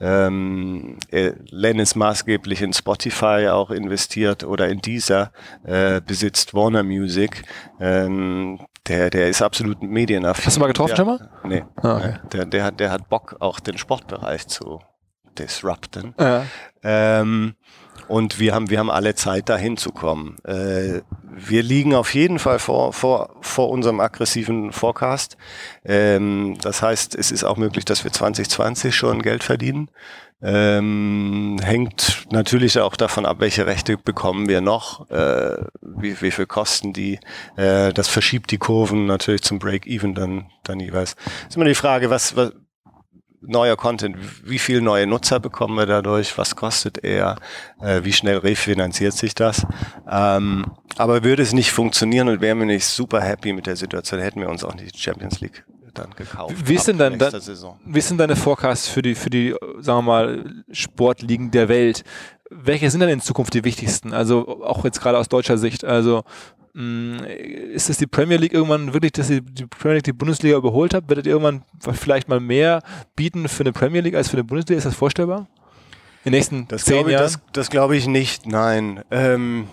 Ähm, äh, Len ist maßgeblich in Spotify auch investiert oder in dieser äh, besitzt Warner Music. Ähm, der, der ist absolut medienaffin. Hast du mal getroffen, schon mal? Nee. Ah, okay. der, der, hat, der hat Bock, auch den Sportbereich zu disrupten. Ja. Ähm, und wir haben, wir haben alle Zeit, dahin zu kommen. Äh, wir liegen auf jeden Fall vor, vor, vor unserem aggressiven Forecast. Ähm, das heißt, es ist auch möglich, dass wir 2020 schon Geld verdienen. Ähm, hängt natürlich auch davon ab, welche Rechte bekommen wir noch, äh, wie, wie viel kosten die. Äh, das verschiebt die Kurven natürlich zum Break-Even dann, dann jeweils. ist immer die Frage, was, was, neuer Content, wie viel neue Nutzer bekommen wir dadurch, was kostet er, äh, wie schnell refinanziert sich das. Ähm, aber würde es nicht funktionieren und wären wir nicht super happy mit der Situation, hätten wir uns auch nicht die Champions League dann gekauft. Wie ist denn, dann, dann, wie denn deine Forecast für die, für die, sagen wir mal, Sportligen der Welt? Welche sind denn in Zukunft die wichtigsten? Also auch jetzt gerade aus deutscher Sicht. Also ist es die Premier League irgendwann wirklich, dass die, die Premier League die Bundesliga überholt hat? Werdet ihr irgendwann vielleicht mal mehr bieten für eine Premier League als für eine Bundesliga? Ist das vorstellbar? In den nächsten das zehn Jahren? Das, das glaube ich nicht, nein. Ähm,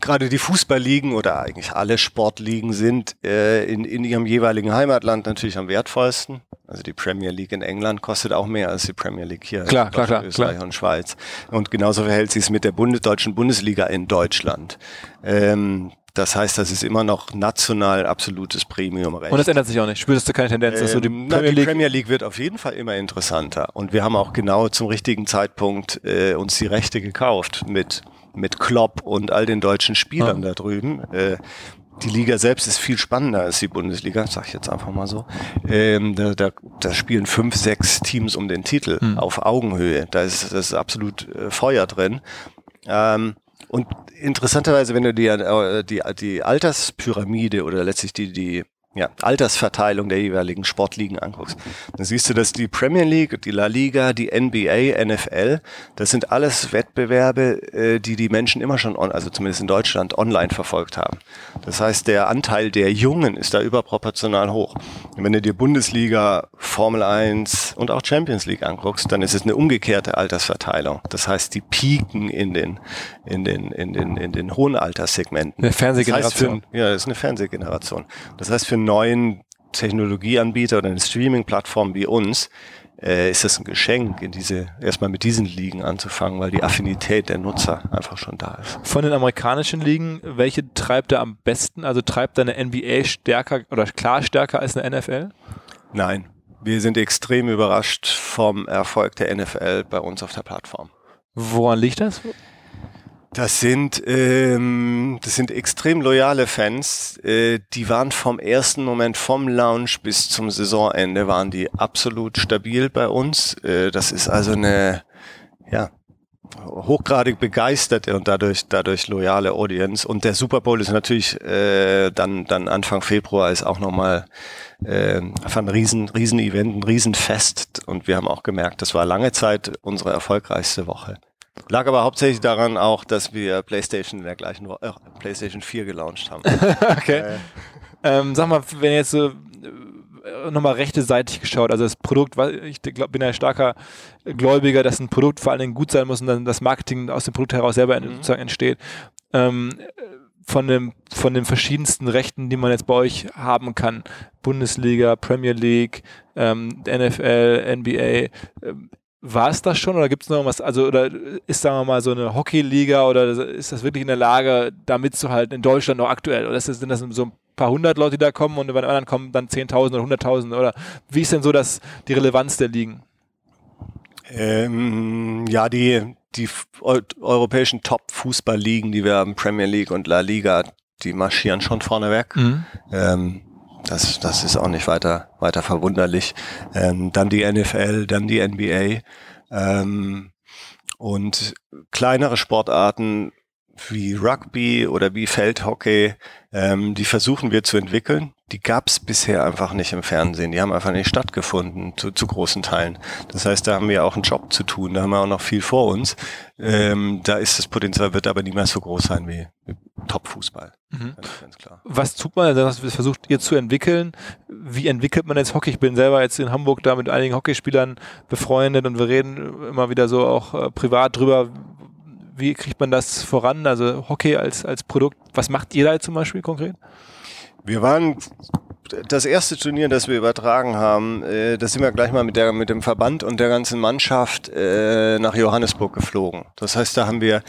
gerade die Fußballligen oder eigentlich alle Sportligen sind äh, in, in ihrem jeweiligen Heimatland natürlich am wertvollsten. Also die Premier League in England kostet auch mehr als die Premier League hier klar, in klar, klar, Österreich klar. und Schweiz. Und genauso verhält sich es mit der Bundes deutschen Bundesliga in Deutschland. Ähm, das heißt, das ist immer noch national absolutes Premium-Recht. Und das ändert sich auch nicht. Spürst du keine Tendenz, dass ähm, so die Premier, na, die League Premier League wird auf jeden Fall immer interessanter. Und wir haben auch genau zum richtigen Zeitpunkt äh, uns die Rechte gekauft mit mit Klopp und all den deutschen Spielern ah. da drüben. Äh, die Liga selbst ist viel spannender als die Bundesliga, sag ich jetzt einfach mal so. Ähm, da, da, da spielen fünf, sechs Teams um den Titel hm. auf Augenhöhe. Da ist, das ist absolut äh, Feuer drin. Ähm, und interessanterweise, wenn du dir äh, die, die Alterspyramide oder letztlich die, die ja, Altersverteilung der jeweiligen Sportligen anguckst, dann siehst du, dass die Premier League, die La Liga, die NBA, NFL, das sind alles Wettbewerbe, äh, die die Menschen immer schon, on, also zumindest in Deutschland, online verfolgt haben. Das heißt, der Anteil der Jungen ist da überproportional hoch. Und wenn du dir Bundesliga, Formel 1 und auch Champions League anguckst, dann ist es eine umgekehrte Altersverteilung. Das heißt, die pieken in den, in den, in den, in den hohen Alterssegmenten. Eine Fernsehgeneration. Das heißt für, ja, das ist eine Fernsehgeneration. Das heißt, für neuen Technologieanbieter oder eine Streaming-Plattform wie uns, äh, ist es ein Geschenk, in diese, erstmal mit diesen Ligen anzufangen, weil die Affinität der Nutzer einfach schon da ist. Von den amerikanischen Ligen, welche treibt er am besten? Also treibt er eine NBA stärker oder klar stärker als eine NFL? Nein. Wir sind extrem überrascht vom Erfolg der NFL bei uns auf der Plattform. Woran liegt das? Das sind, ähm, das sind extrem loyale Fans. Äh, die waren vom ersten Moment, vom Launch bis zum Saisonende, waren die absolut stabil bei uns. Äh, das ist also eine, ja, hochgradig begeisterte und dadurch dadurch loyale Audience und der Super Bowl ist natürlich äh, dann dann Anfang Februar ist auch nochmal äh, ein riesen riesen Event ein Riesenfest und wir haben auch gemerkt das war lange Zeit unsere erfolgreichste Woche Lag aber hauptsächlich daran auch, dass wir PlayStation in der gleichen Woche, äh, PlayStation 4 gelauncht haben. (laughs) okay. Äh, ähm, sag mal, wenn jetzt so äh, nochmal rechte seitig geschaut, also das Produkt, ich glaub, bin ja starker Gläubiger, dass ein Produkt vor allen Dingen gut sein muss und dann das Marketing aus dem Produkt heraus selber mhm. sozusagen entsteht. Ähm, von, dem, von den verschiedensten Rechten, die man jetzt bei euch haben kann, Bundesliga, Premier League, ähm, NFL, NBA, ähm, war es das schon oder gibt es noch was, also oder ist, sagen wir mal, so eine Hockeyliga oder ist das wirklich in der Lage, da mitzuhalten in Deutschland noch aktuell? Oder sind das so ein paar hundert Leute, die da kommen und bei den anderen kommen dann 10.000 oder 100.000? Oder wie ist denn so das, die Relevanz der Ligen? Ähm, ja, die, die europäischen Top-Fußballligen, die wir haben, Premier League und La Liga, die marschieren schon vorneweg. Mhm. Ähm, das, das ist auch nicht weiter, weiter verwunderlich. Ähm, dann die NFL, dann die NBA. Ähm, und kleinere Sportarten wie Rugby oder wie Feldhockey, ähm, die versuchen wir zu entwickeln. Die gab es bisher einfach nicht im Fernsehen. Die haben einfach nicht stattgefunden zu, zu, großen Teilen. Das heißt, da haben wir auch einen Job zu tun. Da haben wir auch noch viel vor uns. Ähm, da ist das Potenzial, wird aber nie mehr so groß sein wie, Top-Fußball. Mhm. Was tut man, was versucht ihr zu entwickeln? Wie entwickelt man jetzt Hockey? Ich bin selber jetzt in Hamburg da mit einigen Hockeyspielern befreundet und wir reden immer wieder so auch äh, privat drüber, wie kriegt man das voran? Also Hockey als, als Produkt, was macht ihr da zum Beispiel konkret? Wir waren das erste Turnier, das wir übertragen haben, äh, das sind wir gleich mal mit, der, mit dem Verband und der ganzen Mannschaft äh, nach Johannesburg geflogen. Das heißt, da haben wir,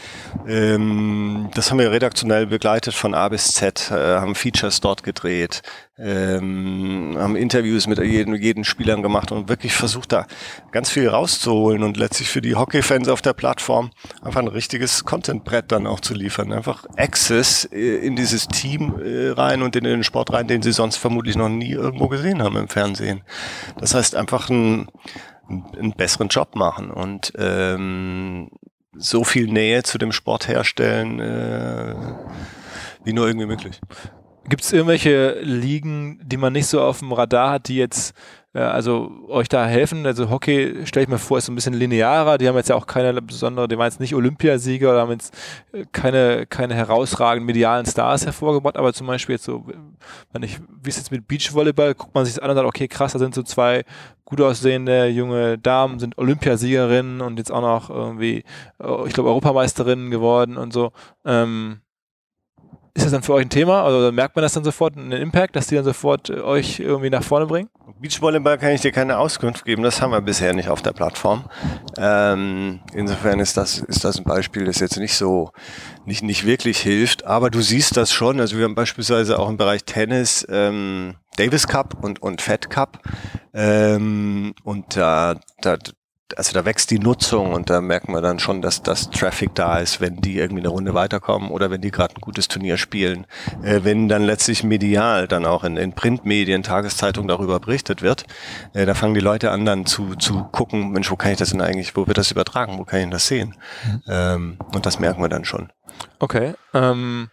ähm, das haben wir redaktionell begleitet von A bis Z, äh, haben Features dort gedreht, ähm, haben Interviews mit jedem, jeden Spielern gemacht und wirklich versucht da ganz viel rauszuholen und letztlich für die Hockey-Fans auf der Plattform einfach ein richtiges Content-Brett dann auch zu liefern. Einfach Access äh, in dieses Team äh, rein und in den Sport rein, den sie sonst vermutlich noch nie irgendwo gesehen haben im Fernsehen. Das heißt einfach ein, einen besseren Job machen und ähm, so viel Nähe zu dem Sport herstellen, äh, wie nur irgendwie möglich. Gibt es irgendwelche Ligen, die man nicht so auf dem Radar hat, die jetzt äh, also euch da helfen? Also Hockey stelle ich mir vor, ist so ein bisschen linearer. Die haben jetzt ja auch keine besondere, die waren jetzt nicht Olympiasieger oder haben jetzt äh, keine, keine herausragenden medialen Stars hervorgebracht, aber zum Beispiel jetzt so, wenn ich, wie ist jetzt mit Beachvolleyball, guckt man sich das an und sagt, okay, krass, da sind so zwei gut aussehende junge Damen, sind Olympiasiegerinnen und jetzt auch noch irgendwie, äh, ich glaube, Europameisterinnen geworden und so. Ähm, ist das dann für euch ein Thema? Also merkt man das dann sofort, einen Impact, dass die dann sofort äh, euch irgendwie nach vorne bringen? Beachvolleyball kann ich dir keine Auskunft geben, das haben wir bisher nicht auf der Plattform. Ähm, insofern ist das, ist das ein Beispiel, das jetzt nicht so, nicht, nicht wirklich hilft, aber du siehst das schon. Also wir haben beispielsweise auch im Bereich Tennis ähm, Davis Cup und, und Fed Cup. Ähm, und da, da also da wächst die Nutzung und da merken wir dann schon, dass das Traffic da ist, wenn die irgendwie eine Runde weiterkommen oder wenn die gerade ein gutes Turnier spielen. Äh, wenn dann letztlich medial dann auch in, in Printmedien, Tageszeitungen darüber berichtet wird, äh, da fangen die Leute an dann zu, zu gucken, Mensch, wo kann ich das denn eigentlich, wo wird das übertragen, wo kann ich das sehen? Mhm. Ähm, und das merken wir dann schon. Okay. Ähm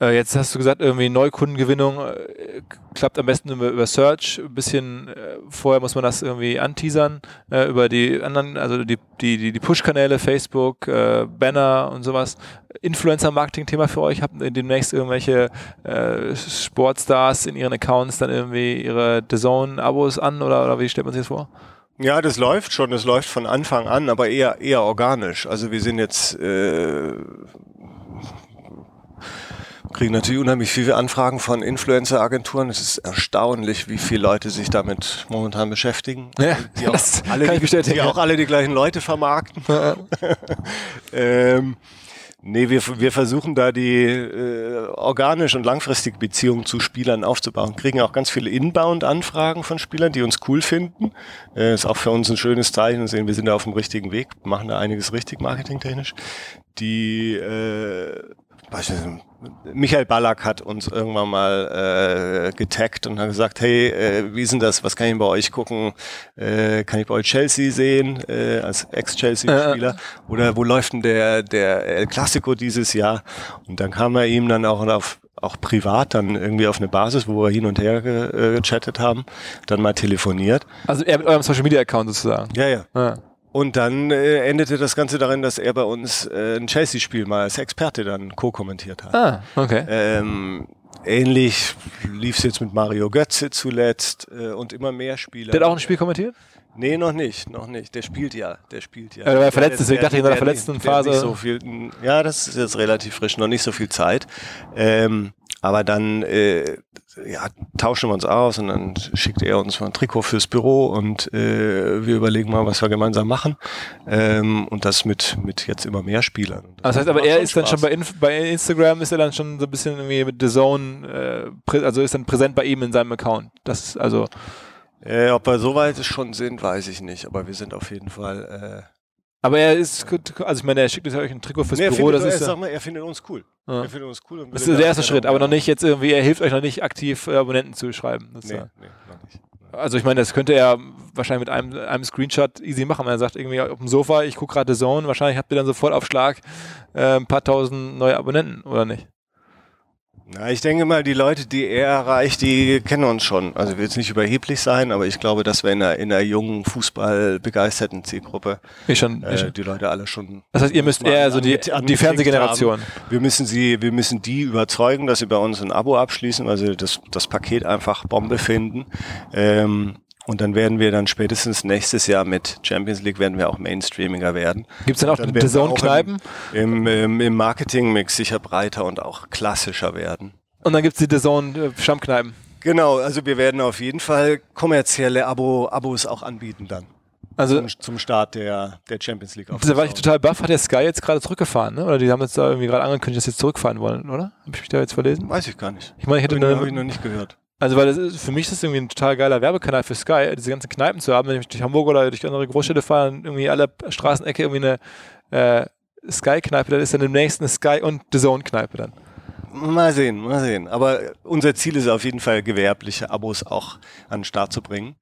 äh, jetzt hast du gesagt, irgendwie Neukundengewinnung äh, klappt am besten über, über Search. Ein bisschen äh, vorher muss man das irgendwie anteasern äh, über die anderen, also die, die, die Push-Kanäle, Facebook, äh, Banner und sowas. Influencer-Marketing-Thema für euch? Habt ihr demnächst irgendwelche äh, Sportstars in ihren Accounts dann irgendwie ihre The Zone-Abos an oder, oder wie stellt man sich das vor? Ja, das läuft schon, das läuft von Anfang an, aber eher eher organisch. Also wir sind jetzt äh, kriegen natürlich unheimlich viele Anfragen von Influencer-Agenturen. Es ist erstaunlich, wie viele Leute sich damit momentan beschäftigen. Ja, die, auch alle, die, die auch alle die gleichen Leute vermarkten. Ja. (laughs) ähm, nee, wir, wir versuchen da die äh, organische und langfristige Beziehung zu Spielern aufzubauen. Kriegen auch ganz viele Inbound-Anfragen von Spielern, die uns cool finden. Äh, ist auch für uns ein schönes Zeichen und sehen, wir sind da auf dem richtigen Weg, machen da einiges richtig marketingtechnisch. Die äh, Michael Ballack hat uns irgendwann mal äh, getaggt und hat gesagt, hey, äh, wie ist denn das, was kann ich bei euch gucken? Äh, kann ich bei euch Chelsea sehen, äh, als Ex-Chelsea-Spieler? Äh. Oder wo läuft denn der, der El Clasico dieses Jahr? Und dann kam er ihm dann auch auf auch privat dann irgendwie auf eine Basis, wo wir hin und her ge, äh, gechattet haben, dann mal telefoniert. Also er mit eurem Social Media Account sozusagen. Ja, ja. ja. Und dann äh, endete das Ganze darin, dass er bei uns äh, ein Chelsea-Spiel mal als Experte dann co-kommentiert hat. Ah, okay. Ähm, ähnlich lief es jetzt mit Mario Götze zuletzt äh, und immer mehr Spieler. Der hat auch ein Spiel kommentiert? Nee, noch nicht, noch nicht. Der spielt ja, der spielt ja. Er war verletzt, deswegen dachte ich in der verletzten Phase. So viel, ja, das ist jetzt relativ frisch, noch nicht so viel Zeit. Ähm, aber dann äh, ja, tauschen wir uns aus und dann schickt er uns mal ein Trikot fürs Büro und äh, wir überlegen mal, was wir gemeinsam machen. Ähm, und das mit, mit jetzt immer mehr Spielern. Das, das heißt aber, er ist Spaß. dann schon bei, Inf bei Instagram, ist er dann schon so ein bisschen irgendwie mit The Zone, äh, also ist dann präsent bei ihm in seinem Account. Das also. Äh, ob wir so weit schon sind, weiß ich nicht, aber wir sind auf jeden Fall. Aber er ist, also ich meine, er schickt euch ein Trikot fürs nee, Büro. Findet, das ist er, sag mal, er findet uns cool. Ja. Er findet uns cool. das ist der erste Schritt, aber noch nicht jetzt irgendwie, er hilft euch noch nicht aktiv Abonnenten zu schreiben. Das nee, ja. nee, noch nicht. Also ich meine, das könnte er wahrscheinlich mit einem, einem Screenshot easy machen. Er sagt irgendwie auf dem Sofa, ich gucke gerade The Zone, wahrscheinlich habt ihr dann sofort auf Schlag äh, ein paar tausend neue Abonnenten, oder nicht? Na, ich denke mal, die Leute, die er erreicht, die kennen uns schon. Also will jetzt nicht überheblich sein, aber ich glaube, dass wir in einer, in einer jungen, fußballbegeisterten Zielgruppe ich schon, äh, ich schon. die Leute alle schon. Das heißt, ihr müsst eher so die, die Fernsehgeneration. Wir müssen sie, wir müssen die überzeugen, dass sie bei uns ein Abo abschließen, weil sie das, das Paket einfach Bombe finden. Ähm, und dann werden wir dann spätestens nächstes Jahr mit Champions League werden wir auch Mainstreamiger werden. Gibt es dann auch dann The Zone-Kneipen? Im, im, im Marketing-Mix sicher breiter und auch klassischer werden. Und dann gibt es die The Zone-Stammkneipen. Äh, genau, also wir werden auf jeden Fall kommerzielle Abo, Abos auch anbieten dann. Also zum, zum Start der, der Champions League. Da war ich total baff. Hat der Sky jetzt gerade zurückgefahren, ne? Oder die haben jetzt da irgendwie gerade angekündigt, dass sie jetzt zurückfahren wollen, oder? Habe ich mich da jetzt verlesen? Weiß ich gar nicht. Ich meine, ich hätte eine, habe ich noch nicht gehört. Also, weil ist, für mich ist das irgendwie ein total geiler Werbekanal für Sky, diese ganzen Kneipen zu haben, wenn ich durch Hamburg oder durch andere Großstädte fahre und irgendwie alle Straßenecke irgendwie eine äh, Sky-Kneipe, dann ist dann demnächst eine Sky- und The Zone-Kneipe dann. Mal sehen, mal sehen. Aber unser Ziel ist auf jeden Fall, gewerbliche Abos auch an den Start zu bringen.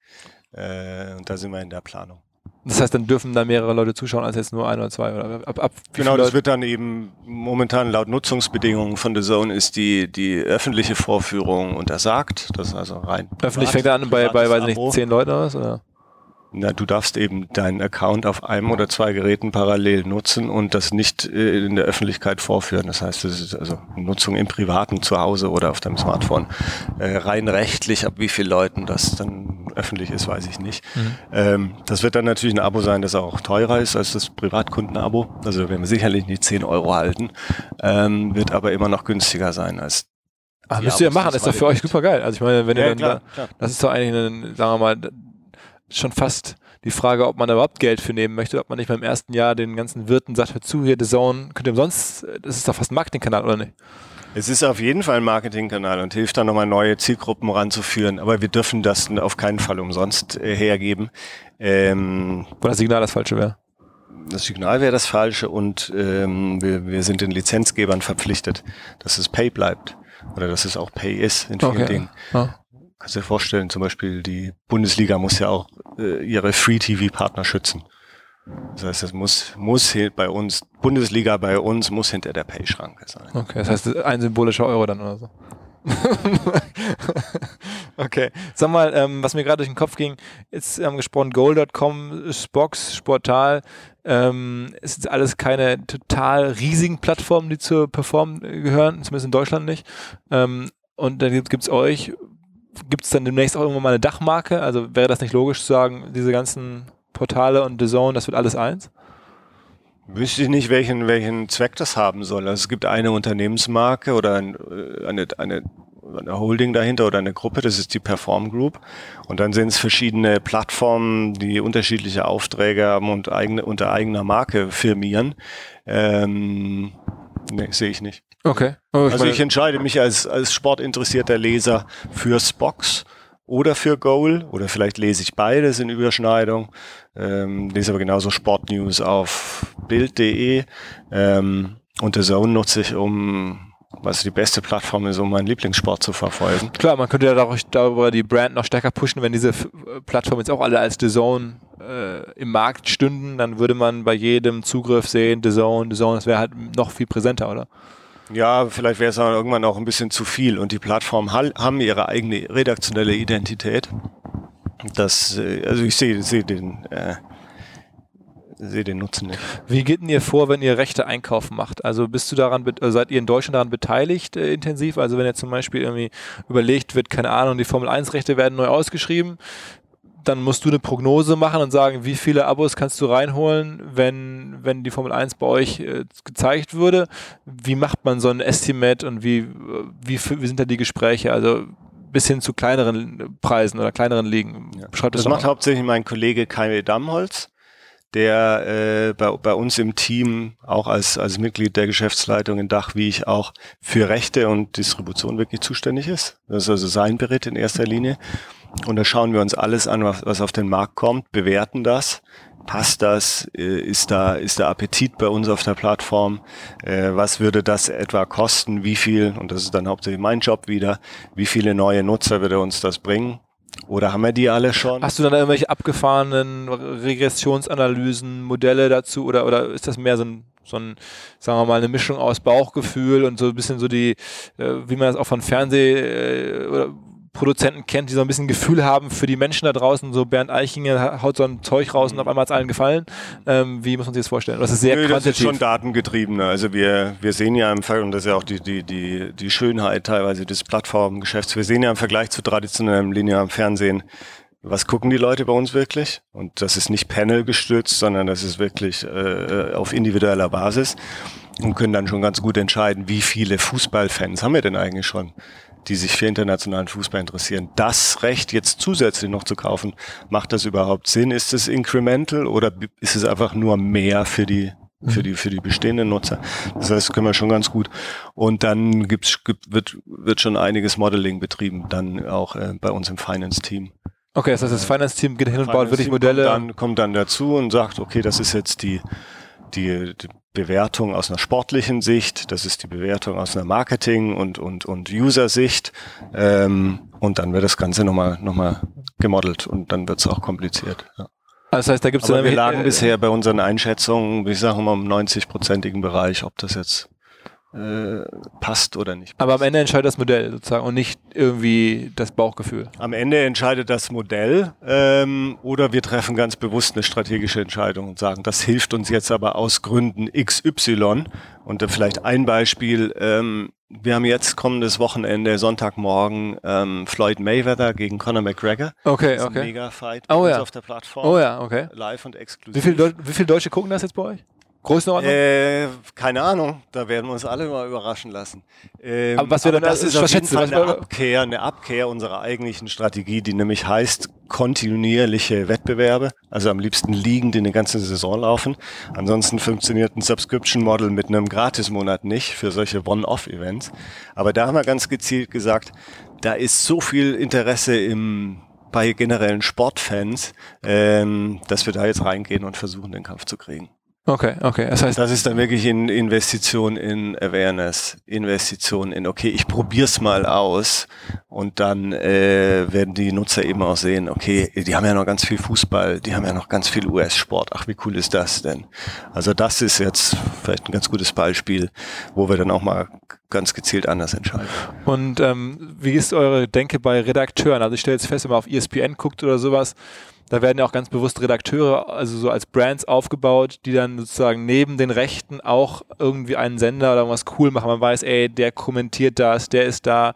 Äh, und da sind wir in der Planung. Das heißt, dann dürfen da mehrere Leute zuschauen als jetzt nur ein oder zwei oder ab, ab Genau, das wird dann eben momentan laut Nutzungsbedingungen von The Zone ist die, die öffentliche Vorführung untersagt. Das ist also rein. Öffentlich fängt er an bei, bei, weiß nicht, zehn Leuten was? Oder? Na, du darfst eben deinen Account auf einem oder zwei Geräten parallel nutzen und das nicht äh, in der Öffentlichkeit vorführen. Das heißt, das ist also Nutzung im privaten Zuhause oder auf deinem Smartphone. Äh, rein rechtlich, ab wie vielen Leuten das dann öffentlich ist, weiß ich nicht. Mhm. Ähm, das wird dann natürlich ein Abo sein, das auch teurer ist als das Privatkundenabo. Also da werden wir sicherlich nicht 10 Euro halten, ähm, wird aber immer noch günstiger sein als Ach, müsst ihr ja machen, das ist doch für euch super geil. Also ich meine, wenn ja, ihr dann, klar, da, klar. das ist doch eigentlich, eine, sagen wir mal, schon fast die Frage, ob man da überhaupt Geld für nehmen möchte, ob man nicht beim ersten Jahr den ganzen Wirten sagt, hör zu, hier, The Zone, könnt ihr umsonst, das ist doch fast ein Marketingkanal, oder nicht? Es ist auf jeden Fall ein Marketingkanal und hilft dann nochmal neue Zielgruppen ranzuführen, aber wir dürfen das auf keinen Fall umsonst äh, hergeben. Ähm, Weil das Signal das falsche wäre das Signal wäre das falsche und ähm, wir, wir sind den Lizenzgebern verpflichtet, dass es Pay bleibt oder dass es auch Pay ist in vielen okay. Dingen. Ja. Kannst du dir vorstellen, zum Beispiel die Bundesliga muss ja auch äh, ihre Free-TV-Partner schützen. Das heißt, es muss, muss bei uns, Bundesliga bei uns muss hinter der Pay-Schranke sein. Okay, das heißt ein symbolischer Euro dann oder so. (laughs) okay. Sag mal, ähm, was mir gerade durch den Kopf ging, jetzt haben gesprochen, goal.com, Spox, Sportal, ähm, ist alles keine total riesigen Plattformen, die zur Perform gehören, zumindest in Deutschland nicht. Ähm, und dann gibt es euch, gibt es dann demnächst auch irgendwann mal eine Dachmarke? Also wäre das nicht logisch zu sagen, diese ganzen Portale und The Zone, das wird alles eins? Wüsste ich nicht, welchen, welchen Zweck das haben soll. Also es gibt eine Unternehmensmarke oder ein, äh, eine, eine, eine Holding dahinter oder eine Gruppe, das ist die Perform Group. Und dann sind es verschiedene Plattformen, die unterschiedliche Aufträge haben und eigene, unter eigener Marke firmieren. Ähm, nee, sehe ich nicht. Okay. Ich also ich entscheide mich als, als sportinteressierter Leser für Spox oder für Goal oder vielleicht lese ich beides in Überschneidung. Ähm, lese aber genauso Sportnews auf Bild.de ähm, und The Zone nutze ich, um was die beste Plattform ist, um meinen Lieblingssport zu verfolgen. Klar, man könnte ja darüber die Brand noch stärker pushen, wenn diese Plattformen jetzt auch alle als The Zone äh, im Markt stünden, dann würde man bei jedem Zugriff sehen, The Zone, The Zone, das wäre halt noch viel präsenter, oder? Ja, vielleicht wäre es dann irgendwann auch ein bisschen zu viel und die Plattformen haben ihre eigene redaktionelle Identität. Das, äh, also ich sehe seh den, äh, sehe den Nutzen nicht. Wie geht denn ihr vor, wenn ihr Rechte einkaufen macht? Also bist du daran, äh, seid ihr in Deutschland daran beteiligt äh, intensiv? Also wenn jetzt zum Beispiel irgendwie überlegt wird, keine Ahnung, die Formel 1 Rechte werden neu ausgeschrieben, dann musst du eine Prognose machen und sagen, wie viele Abos kannst du reinholen, wenn, wenn die Formel 1 bei euch äh, gezeigt würde. Wie macht man so ein Estimate und wie, wie, wie sind da die Gespräche? Also bis hin zu kleineren Preisen oder kleineren Ligen. Ja. das, das macht hauptsächlich mein Kollege Kai Dammholz der äh, bei, bei uns im Team auch als, als Mitglied der Geschäftsleitung in Dach, wie ich auch, für Rechte und Distribution wirklich zuständig ist. Das ist also sein Beritt in erster Linie. Und da schauen wir uns alles an, was, was auf den Markt kommt, bewerten das. Passt das? Äh, ist da, ist der Appetit bei uns auf der Plattform? Äh, was würde das etwa kosten? Wie viel? Und das ist dann hauptsächlich mein Job wieder. Wie viele neue Nutzer würde uns das bringen? Oder haben wir die alle schon? Hast du dann irgendwelche abgefahrenen Regressionsanalysen, Modelle dazu oder, oder ist das mehr so ein, so ein, sagen wir mal, eine Mischung aus Bauchgefühl und so ein bisschen so die, äh, wie man das auch von Fernseh oder Produzenten kennt, die so ein bisschen Gefühl haben für die Menschen da draußen. So Bernd Eichinger haut so ein Zeug raus und auf einmal hat es allen gefallen. Ähm, wie muss man sich das vorstellen? Das ist sehr Nö, Das ist schon datengetrieben. Also wir, wir sehen ja im Fall, und das ist ja auch die, die, die, die Schönheit teilweise des Plattformgeschäfts, wir sehen ja im Vergleich zu traditionellem linearem Fernsehen, was gucken die Leute bei uns wirklich? Und das ist nicht Panel gestützt, sondern das ist wirklich äh, auf individueller Basis und können dann schon ganz gut entscheiden, wie viele Fußballfans haben wir denn eigentlich schon? Die sich für internationalen Fußball interessieren, das Recht jetzt zusätzlich noch zu kaufen, macht das überhaupt Sinn? Ist es incremental oder ist es einfach nur mehr für die für die für die bestehenden Nutzer. Das heißt, können wir schon ganz gut. Und dann gibt's gibt, wird wird schon einiges Modeling betrieben, dann auch äh, bei uns im Finance Team. Okay, das heißt, das Finance Team geht hin und baut wirklich Modelle. Kommt dann, kommt dann dazu und sagt, okay, das ist jetzt die die, die Bewertung aus einer sportlichen Sicht, das ist die Bewertung aus einer Marketing- und, und, und User-Sicht. Ähm, und dann wird das Ganze nochmal noch mal gemodelt und dann wird es auch kompliziert. Ja. Das heißt, da gibt es Wir lagen äh, bisher bei unseren Einschätzungen, ich sage mal, im 90-prozentigen Bereich, ob das jetzt äh, passt oder nicht. Passt. Aber am Ende entscheidet das Modell sozusagen und nicht irgendwie das Bauchgefühl. Am Ende entscheidet das Modell ähm, oder wir treffen ganz bewusst eine strategische Entscheidung und sagen, das hilft uns jetzt aber aus Gründen XY. Und äh, vielleicht ein Beispiel, ähm, wir haben jetzt kommendes Wochenende, Sonntagmorgen, ähm, Floyd Mayweather gegen Conor McGregor. Okay, okay. Mega Fight oh, ja. auf der Plattform. Oh ja, okay. Live und exklusiv. Wie viele Deu viel Deutsche gucken das jetzt bei euch? Größenordnung? Äh, keine Ahnung, da werden wir uns alle mal überraschen lassen. Ähm, aber was wäre das? ist auf jeden Fall eine Abkehr, eine Abkehr unserer eigentlichen Strategie, die nämlich heißt kontinuierliche Wettbewerbe, also am liebsten liegend in der ganzen Saison laufen. Ansonsten funktioniert ein Subscription Model mit einem Gratismonat nicht für solche One-Off-Events. Aber da haben wir ganz gezielt gesagt, da ist so viel Interesse im bei generellen Sportfans, ähm, dass wir da jetzt reingehen und versuchen, den Kampf zu kriegen. Okay, okay. Das heißt, das ist dann wirklich in Investition in Awareness, Investition in, okay, ich probier's mal aus und dann äh, werden die Nutzer eben auch sehen, okay, die haben ja noch ganz viel Fußball, die haben ja noch ganz viel US-Sport. Ach, wie cool ist das denn? Also das ist jetzt vielleicht ein ganz gutes Beispiel, wo wir dann auch mal ganz gezielt anders entscheiden. Und ähm, wie ist eure Denke bei Redakteuren? Also ich stelle jetzt fest, wenn man auf ESPN guckt oder sowas, da werden ja auch ganz bewusst Redakteure, also so als Brands aufgebaut, die dann sozusagen neben den Rechten auch irgendwie einen Sender oder was cool machen. Man weiß, ey, der kommentiert das, der ist da.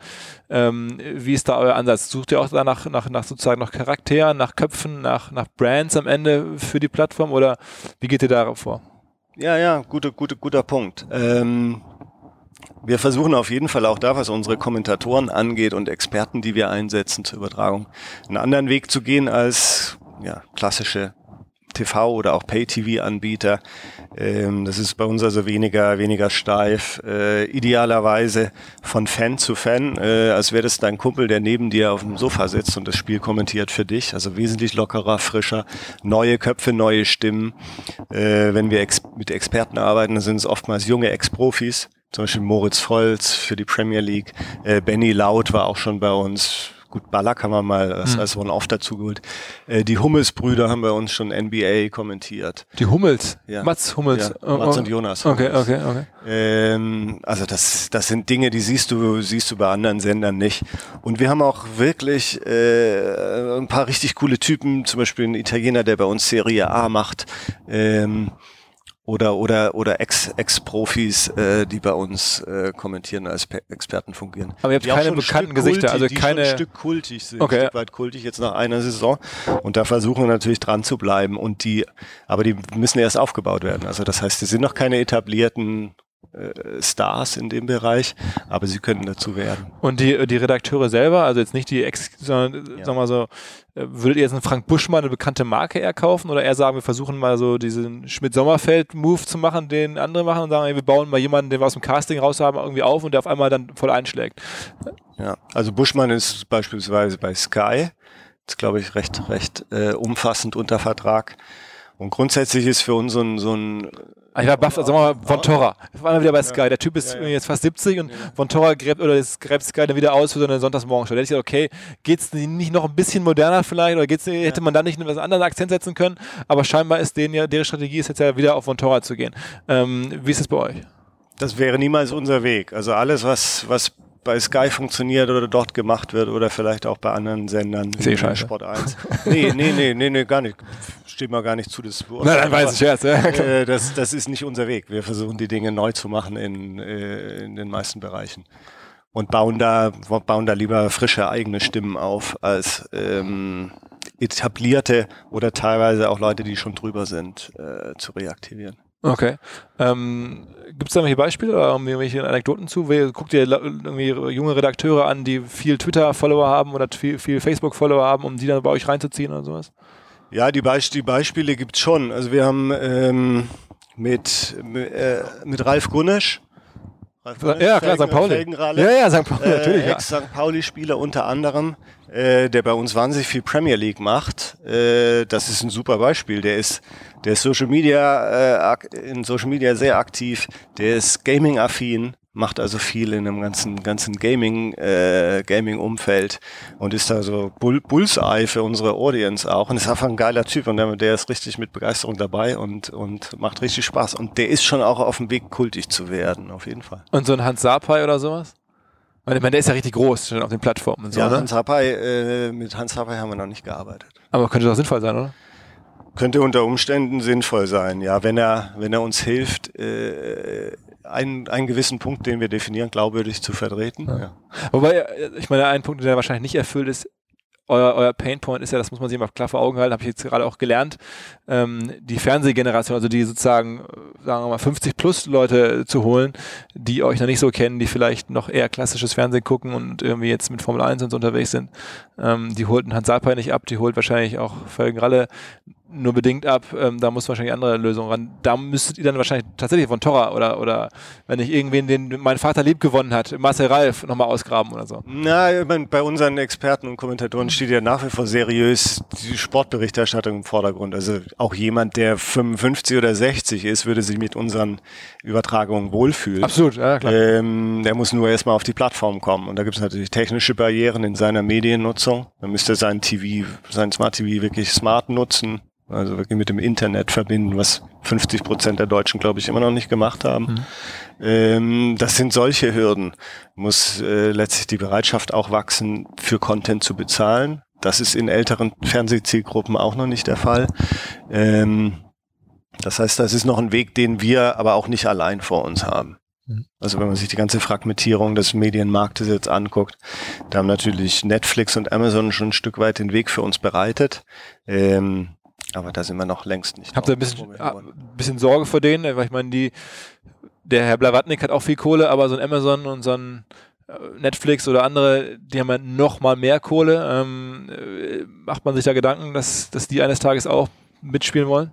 Ähm, wie ist da euer Ansatz? Sucht ihr auch da nach, nach, nach sozusagen nach Charakteren, nach Köpfen, nach, nach Brands am Ende für die Plattform oder wie geht ihr darauf vor? Ja, ja, guter, guter, guter Punkt. Ähm wir versuchen auf jeden Fall auch da, was unsere Kommentatoren angeht und Experten, die wir einsetzen zur Übertragung, einen anderen Weg zu gehen als ja, klassische TV oder auch Pay-TV-Anbieter. Ähm, das ist bei uns also weniger, weniger steif. Äh, idealerweise von Fan zu Fan, äh, als wäre das dein Kumpel, der neben dir auf dem Sofa sitzt und das Spiel kommentiert für dich. Also wesentlich lockerer, frischer, neue Köpfe, neue Stimmen. Äh, wenn wir ex mit Experten arbeiten, sind es oftmals junge Ex-Profis. Zum Beispiel Moritz Volz für die Premier League. Äh, Benny Laut war auch schon bei uns Gut, Ballack haben wir mal als, mhm. als One-Off dazu geholt. Äh, die Hummels-Brüder haben bei uns schon NBA kommentiert. Die Hummels? Ja. Mats Hummels? Ja, Mats und Jonas. Hummels. Okay, okay, okay. Ähm, also das, das sind Dinge, die siehst du, siehst du bei anderen Sendern nicht. Und wir haben auch wirklich äh, ein paar richtig coole Typen, zum Beispiel ein Italiener, der bei uns Serie A macht. Ähm, oder oder oder Ex Ex-Profis, äh, die bei uns äh, kommentieren als Pe Experten fungieren. Aber ihr habt die keine bekannten Gesichter, kultig, also die keine schon ein Stück kultig sind, okay. ein Stück weit kultig jetzt nach einer Saison und da versuchen wir natürlich dran zu bleiben und die aber die müssen erst aufgebaut werden. Also das heißt, die sind noch keine etablierten äh, Stars in dem Bereich, aber sie können dazu werden. Und die, die Redakteure selber, also jetzt nicht die Ex, sondern ja. sagen wir mal so, äh, würdet ihr jetzt einen Frank Buschmann, eine bekannte Marke eher kaufen oder eher sagen, wir versuchen mal so diesen Schmidt-Sommerfeld-Move zu machen, den andere machen und sagen, ey, wir bauen mal jemanden, den wir aus dem Casting raus haben, irgendwie auf und der auf einmal dann voll einschlägt? Ja, also Buschmann ist beispielsweise bei Sky, ist glaube ich recht, recht äh, umfassend unter Vertrag. Und grundsätzlich ist für uns so ein, so ein ich war baff, also mal Von Torra. Ich war mal wieder bei Sky. Der Typ ist ja, ja. jetzt fast 70 und Von Torra gräbt oder das gräbt Sky dann wieder aus für so eine Sonntagsmorgenshow. Da hätte ich gesagt, okay, geht's nicht noch ein bisschen moderner vielleicht oder geht's, hätte man da nicht einen anderen Akzent setzen können? Aber scheinbar ist denen ja, deren Strategie ist jetzt ja wieder auf Von Torra zu gehen. Ähm, wie ist es bei euch? Das wäre niemals unser Weg. Also alles, was, was bei Sky funktioniert oder dort gemacht wird oder vielleicht auch bei anderen Sendern. Sehe ich Sport 1. nee, nee, nee, nee, nee, gar nicht steht mir gar nicht zu, das Nein, nein, weiß ich jetzt. Ja, äh, das, das ist nicht unser Weg. Wir versuchen die Dinge neu zu machen in, äh, in den meisten Bereichen und bauen da, bauen da lieber frische eigene Stimmen auf als ähm, etablierte oder teilweise auch Leute, die schon drüber sind, äh, zu reaktivieren. Okay. Ähm, Gibt es da irgendwelche Beispiele oder irgendwelche Anekdoten zu? Guckt ihr irgendwie junge Redakteure an, die viel Twitter-Follower haben oder viel, viel Facebook-Follower haben, um die dann bei euch reinzuziehen oder sowas? Ja, die, Beisp die Beispiele gibt's schon. Also wir haben ähm, mit, äh, mit Ralf Gunnisch, Ralf Gunnisch ja, klar, St. Pauli. Ja, ja, St. Pauli, äh, natürlich. Ja. Ex-St. Pauli-Spieler unter anderem, äh, der bei uns wahnsinnig viel Premier League macht. Äh, das ist ein super Beispiel. Der ist, der ist Social Media, äh, in Social Media sehr aktiv. Der ist Gaming-affin macht also viel in dem ganzen ganzen Gaming äh, Gaming Umfeld und ist da so Bull Bullseye für unsere Audience auch und ist einfach ein geiler Typ und der, der ist richtig mit Begeisterung dabei und und macht richtig Spaß und der ist schon auch auf dem Weg kultig zu werden auf jeden Fall. Und so ein Hans Sapai oder sowas? Ich meine, der ist ja richtig groß schon auf den Plattformen und so, ja, ne? Hans Sapai, äh, mit Hans Sapai haben wir noch nicht gearbeitet. Aber könnte doch sinnvoll sein, oder? Könnte unter Umständen sinnvoll sein, ja, wenn er, wenn er uns hilft, äh, einen, einen gewissen Punkt, den wir definieren, glaubwürdig zu vertreten. Ja. Ja. Wobei, ich meine, ein Punkt, der wahrscheinlich nicht erfüllt ist, euer, euer Painpoint ist ja, das muss man sich immer klar vor Augen halten, habe ich jetzt gerade auch gelernt, ähm, die Fernsehgeneration, also die sozusagen, äh, sagen wir mal, 50 plus Leute zu holen, die euch noch nicht so kennen, die vielleicht noch eher klassisches Fernsehen gucken und irgendwie jetzt mit Formel 1 und so unterwegs sind. Ähm, die holten Hans Salpay nicht ab, die holt wahrscheinlich auch Felgenralle nur bedingt ab. Ähm, da muss wahrscheinlich andere Lösungen ran. Da müsstet ihr dann wahrscheinlich tatsächlich von Torra oder, oder wenn ich irgendwen, den mein Vater lieb gewonnen hat, Marcel Ralf, nochmal ausgraben oder so. Na, ich mein, bei unseren Experten und Kommentatoren steht ja nach wie vor seriös die Sportberichterstattung im Vordergrund. Also auch jemand, der 55 oder 60 ist, würde sich mit unseren Übertragungen wohlfühlen. Absolut, ja klar. Ähm, der muss nur erstmal auf die Plattform kommen. Und da gibt es natürlich technische Barrieren in seiner Mediennutzung. Man müsste sein TV, sein Smart TV wirklich smart nutzen also wirklich mit dem Internet verbinden, was 50 Prozent der Deutschen, glaube ich, immer noch nicht gemacht haben. Mhm. Ähm, das sind solche Hürden. Muss äh, letztlich die Bereitschaft auch wachsen, für Content zu bezahlen. Das ist in älteren Fernsehzielgruppen auch noch nicht der Fall. Ähm, das heißt, das ist noch ein Weg, den wir aber auch nicht allein vor uns haben. Mhm. Also wenn man sich die ganze Fragmentierung des Medienmarktes jetzt anguckt, da haben natürlich Netflix und Amazon schon ein Stück weit den Weg für uns bereitet. Ähm, aber da sind wir noch längst nicht. Habt ihr ein bisschen, ah, bisschen Sorge vor denen? Weil ich meine, die, der Herr Blavatnik hat auch viel Kohle, aber so ein Amazon und so ein äh, Netflix oder andere, die haben ja noch mal mehr Kohle. Ähm, äh, macht man sich da Gedanken, dass, dass die eines Tages auch mitspielen wollen?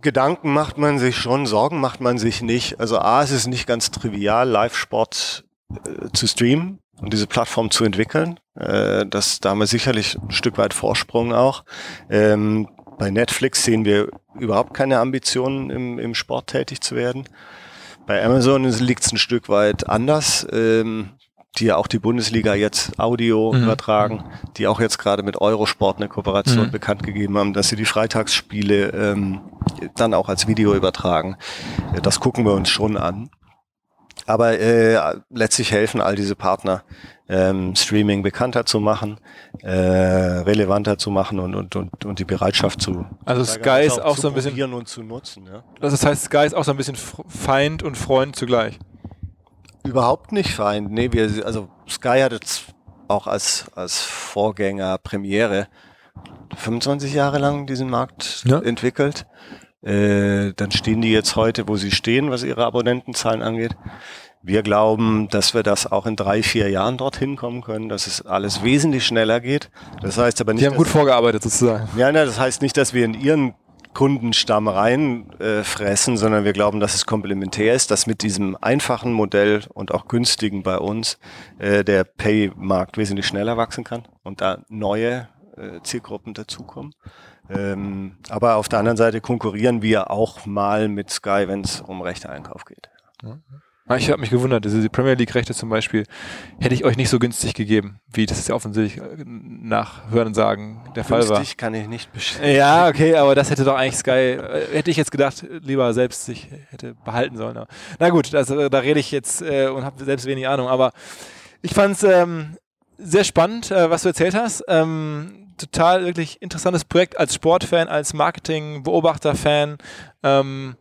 Gedanken macht man sich schon, Sorgen macht man sich nicht. Also A, es ist nicht ganz trivial, Live-Sport äh, zu streamen und diese Plattform zu entwickeln. Äh, das, da haben wir sicherlich ein Stück weit Vorsprung auch. Ähm, bei Netflix sehen wir überhaupt keine Ambitionen, im, im Sport tätig zu werden. Bei Amazon liegt es ein Stück weit anders, ähm, die ja auch die Bundesliga jetzt Audio mhm. übertragen, die auch jetzt gerade mit Eurosport eine Kooperation mhm. bekannt gegeben haben, dass sie die Freitagsspiele ähm, dann auch als Video übertragen. Das gucken wir uns schon an. Aber äh, letztlich helfen all diese Partner, ähm, Streaming bekannter zu machen, äh, relevanter zu machen und, und, und, und die Bereitschaft zu. Also Sky ist auch, auch so ein bisschen. und zu nutzen. Ja. Das heißt, Sky ist auch so ein bisschen Feind und Freund zugleich. Überhaupt nicht Feind. Nee, wir, also Sky hat jetzt auch als, als Vorgänger Premiere 25 Jahre lang diesen Markt ja. entwickelt. Äh, dann stehen die jetzt heute, wo sie stehen, was ihre Abonnentenzahlen angeht. Wir glauben, dass wir das auch in drei, vier Jahren dorthin kommen können, dass es alles wesentlich schneller geht. Das heißt aber nicht. Sie haben gut vorgearbeitet sozusagen. Ja, ne, das heißt nicht, dass wir in ihren Kundenstamm reinfressen, äh, sondern wir glauben, dass es komplementär ist, dass mit diesem einfachen Modell und auch günstigen bei uns äh, der Pay-Markt wesentlich schneller wachsen kann und da neue äh, Zielgruppen dazukommen. Ähm, aber auf der anderen Seite konkurrieren wir auch mal mit Sky, wenn es um Rechteeinkauf geht. Ja. Ah, ich habe mich gewundert, diese Premier League-Rechte zum Beispiel hätte ich euch nicht so günstig gegeben, wie das ist ja offensichtlich äh, nach Hören und Sagen der Fall war. Günstig kann ich nicht bestätigen. Ja, okay, aber das hätte doch eigentlich Sky, äh, hätte ich jetzt gedacht, lieber selbst sich hätte behalten sollen. Na gut, das, äh, da rede ich jetzt äh, und habe selbst wenig Ahnung, aber ich fand es ähm, sehr spannend, äh, was du erzählt hast. Ähm, total wirklich interessantes Projekt als Sportfan, als Marketing-Beobachter-Fan. Ähm,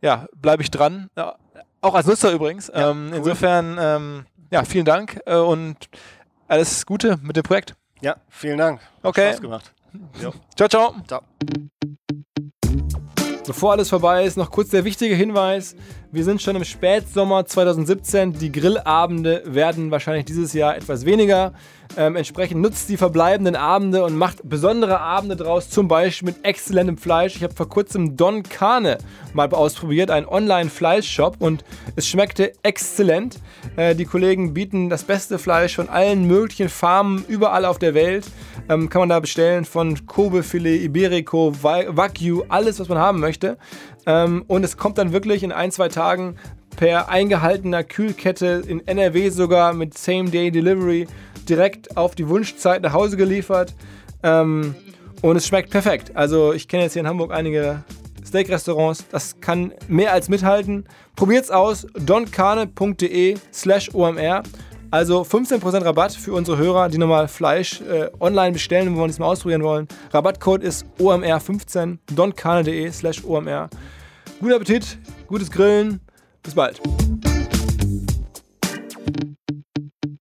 ja, bleibe ich dran. Ja, auch als Nutzer übrigens. Ja, ähm, cool. Insofern, ähm, ja, vielen Dank äh, und alles Gute mit dem Projekt. Ja, vielen Dank. Hat okay. Spaß gemacht. Jo. Ciao, ciao. Ciao. Bevor alles vorbei ist, noch kurz der wichtige Hinweis. Wir sind schon im Spätsommer 2017. Die Grillabende werden wahrscheinlich dieses Jahr etwas weniger. Ähm, entsprechend nutzt die verbleibenden Abende und macht besondere Abende draus, zum Beispiel mit exzellentem Fleisch. Ich habe vor kurzem Don Carne mal ausprobiert, einen Online-Fleischshop und es schmeckte exzellent. Äh, die Kollegen bieten das beste Fleisch von allen möglichen Farmen überall auf der Welt. Ähm, kann man da bestellen von Kobe-Filet, Iberico, Wagyu, alles, was man haben möchte. Ähm, und es kommt dann wirklich in ein, zwei Tagen per eingehaltener Kühlkette in NRW sogar mit Same-Day-Delivery direkt auf die Wunschzeit nach Hause geliefert. Ähm, und es schmeckt perfekt. Also ich kenne jetzt hier in Hamburg einige Steak-Restaurants. Das kann mehr als mithalten. Probiert's aus. doncarne.de slash omr. Also 15% Rabatt für unsere Hörer, die nochmal Fleisch äh, online bestellen, wo wir es mal ausprobieren wollen. Rabattcode ist OMR15, doncarne.de slash OMR. Guten Appetit, gutes Grillen. Bis bald.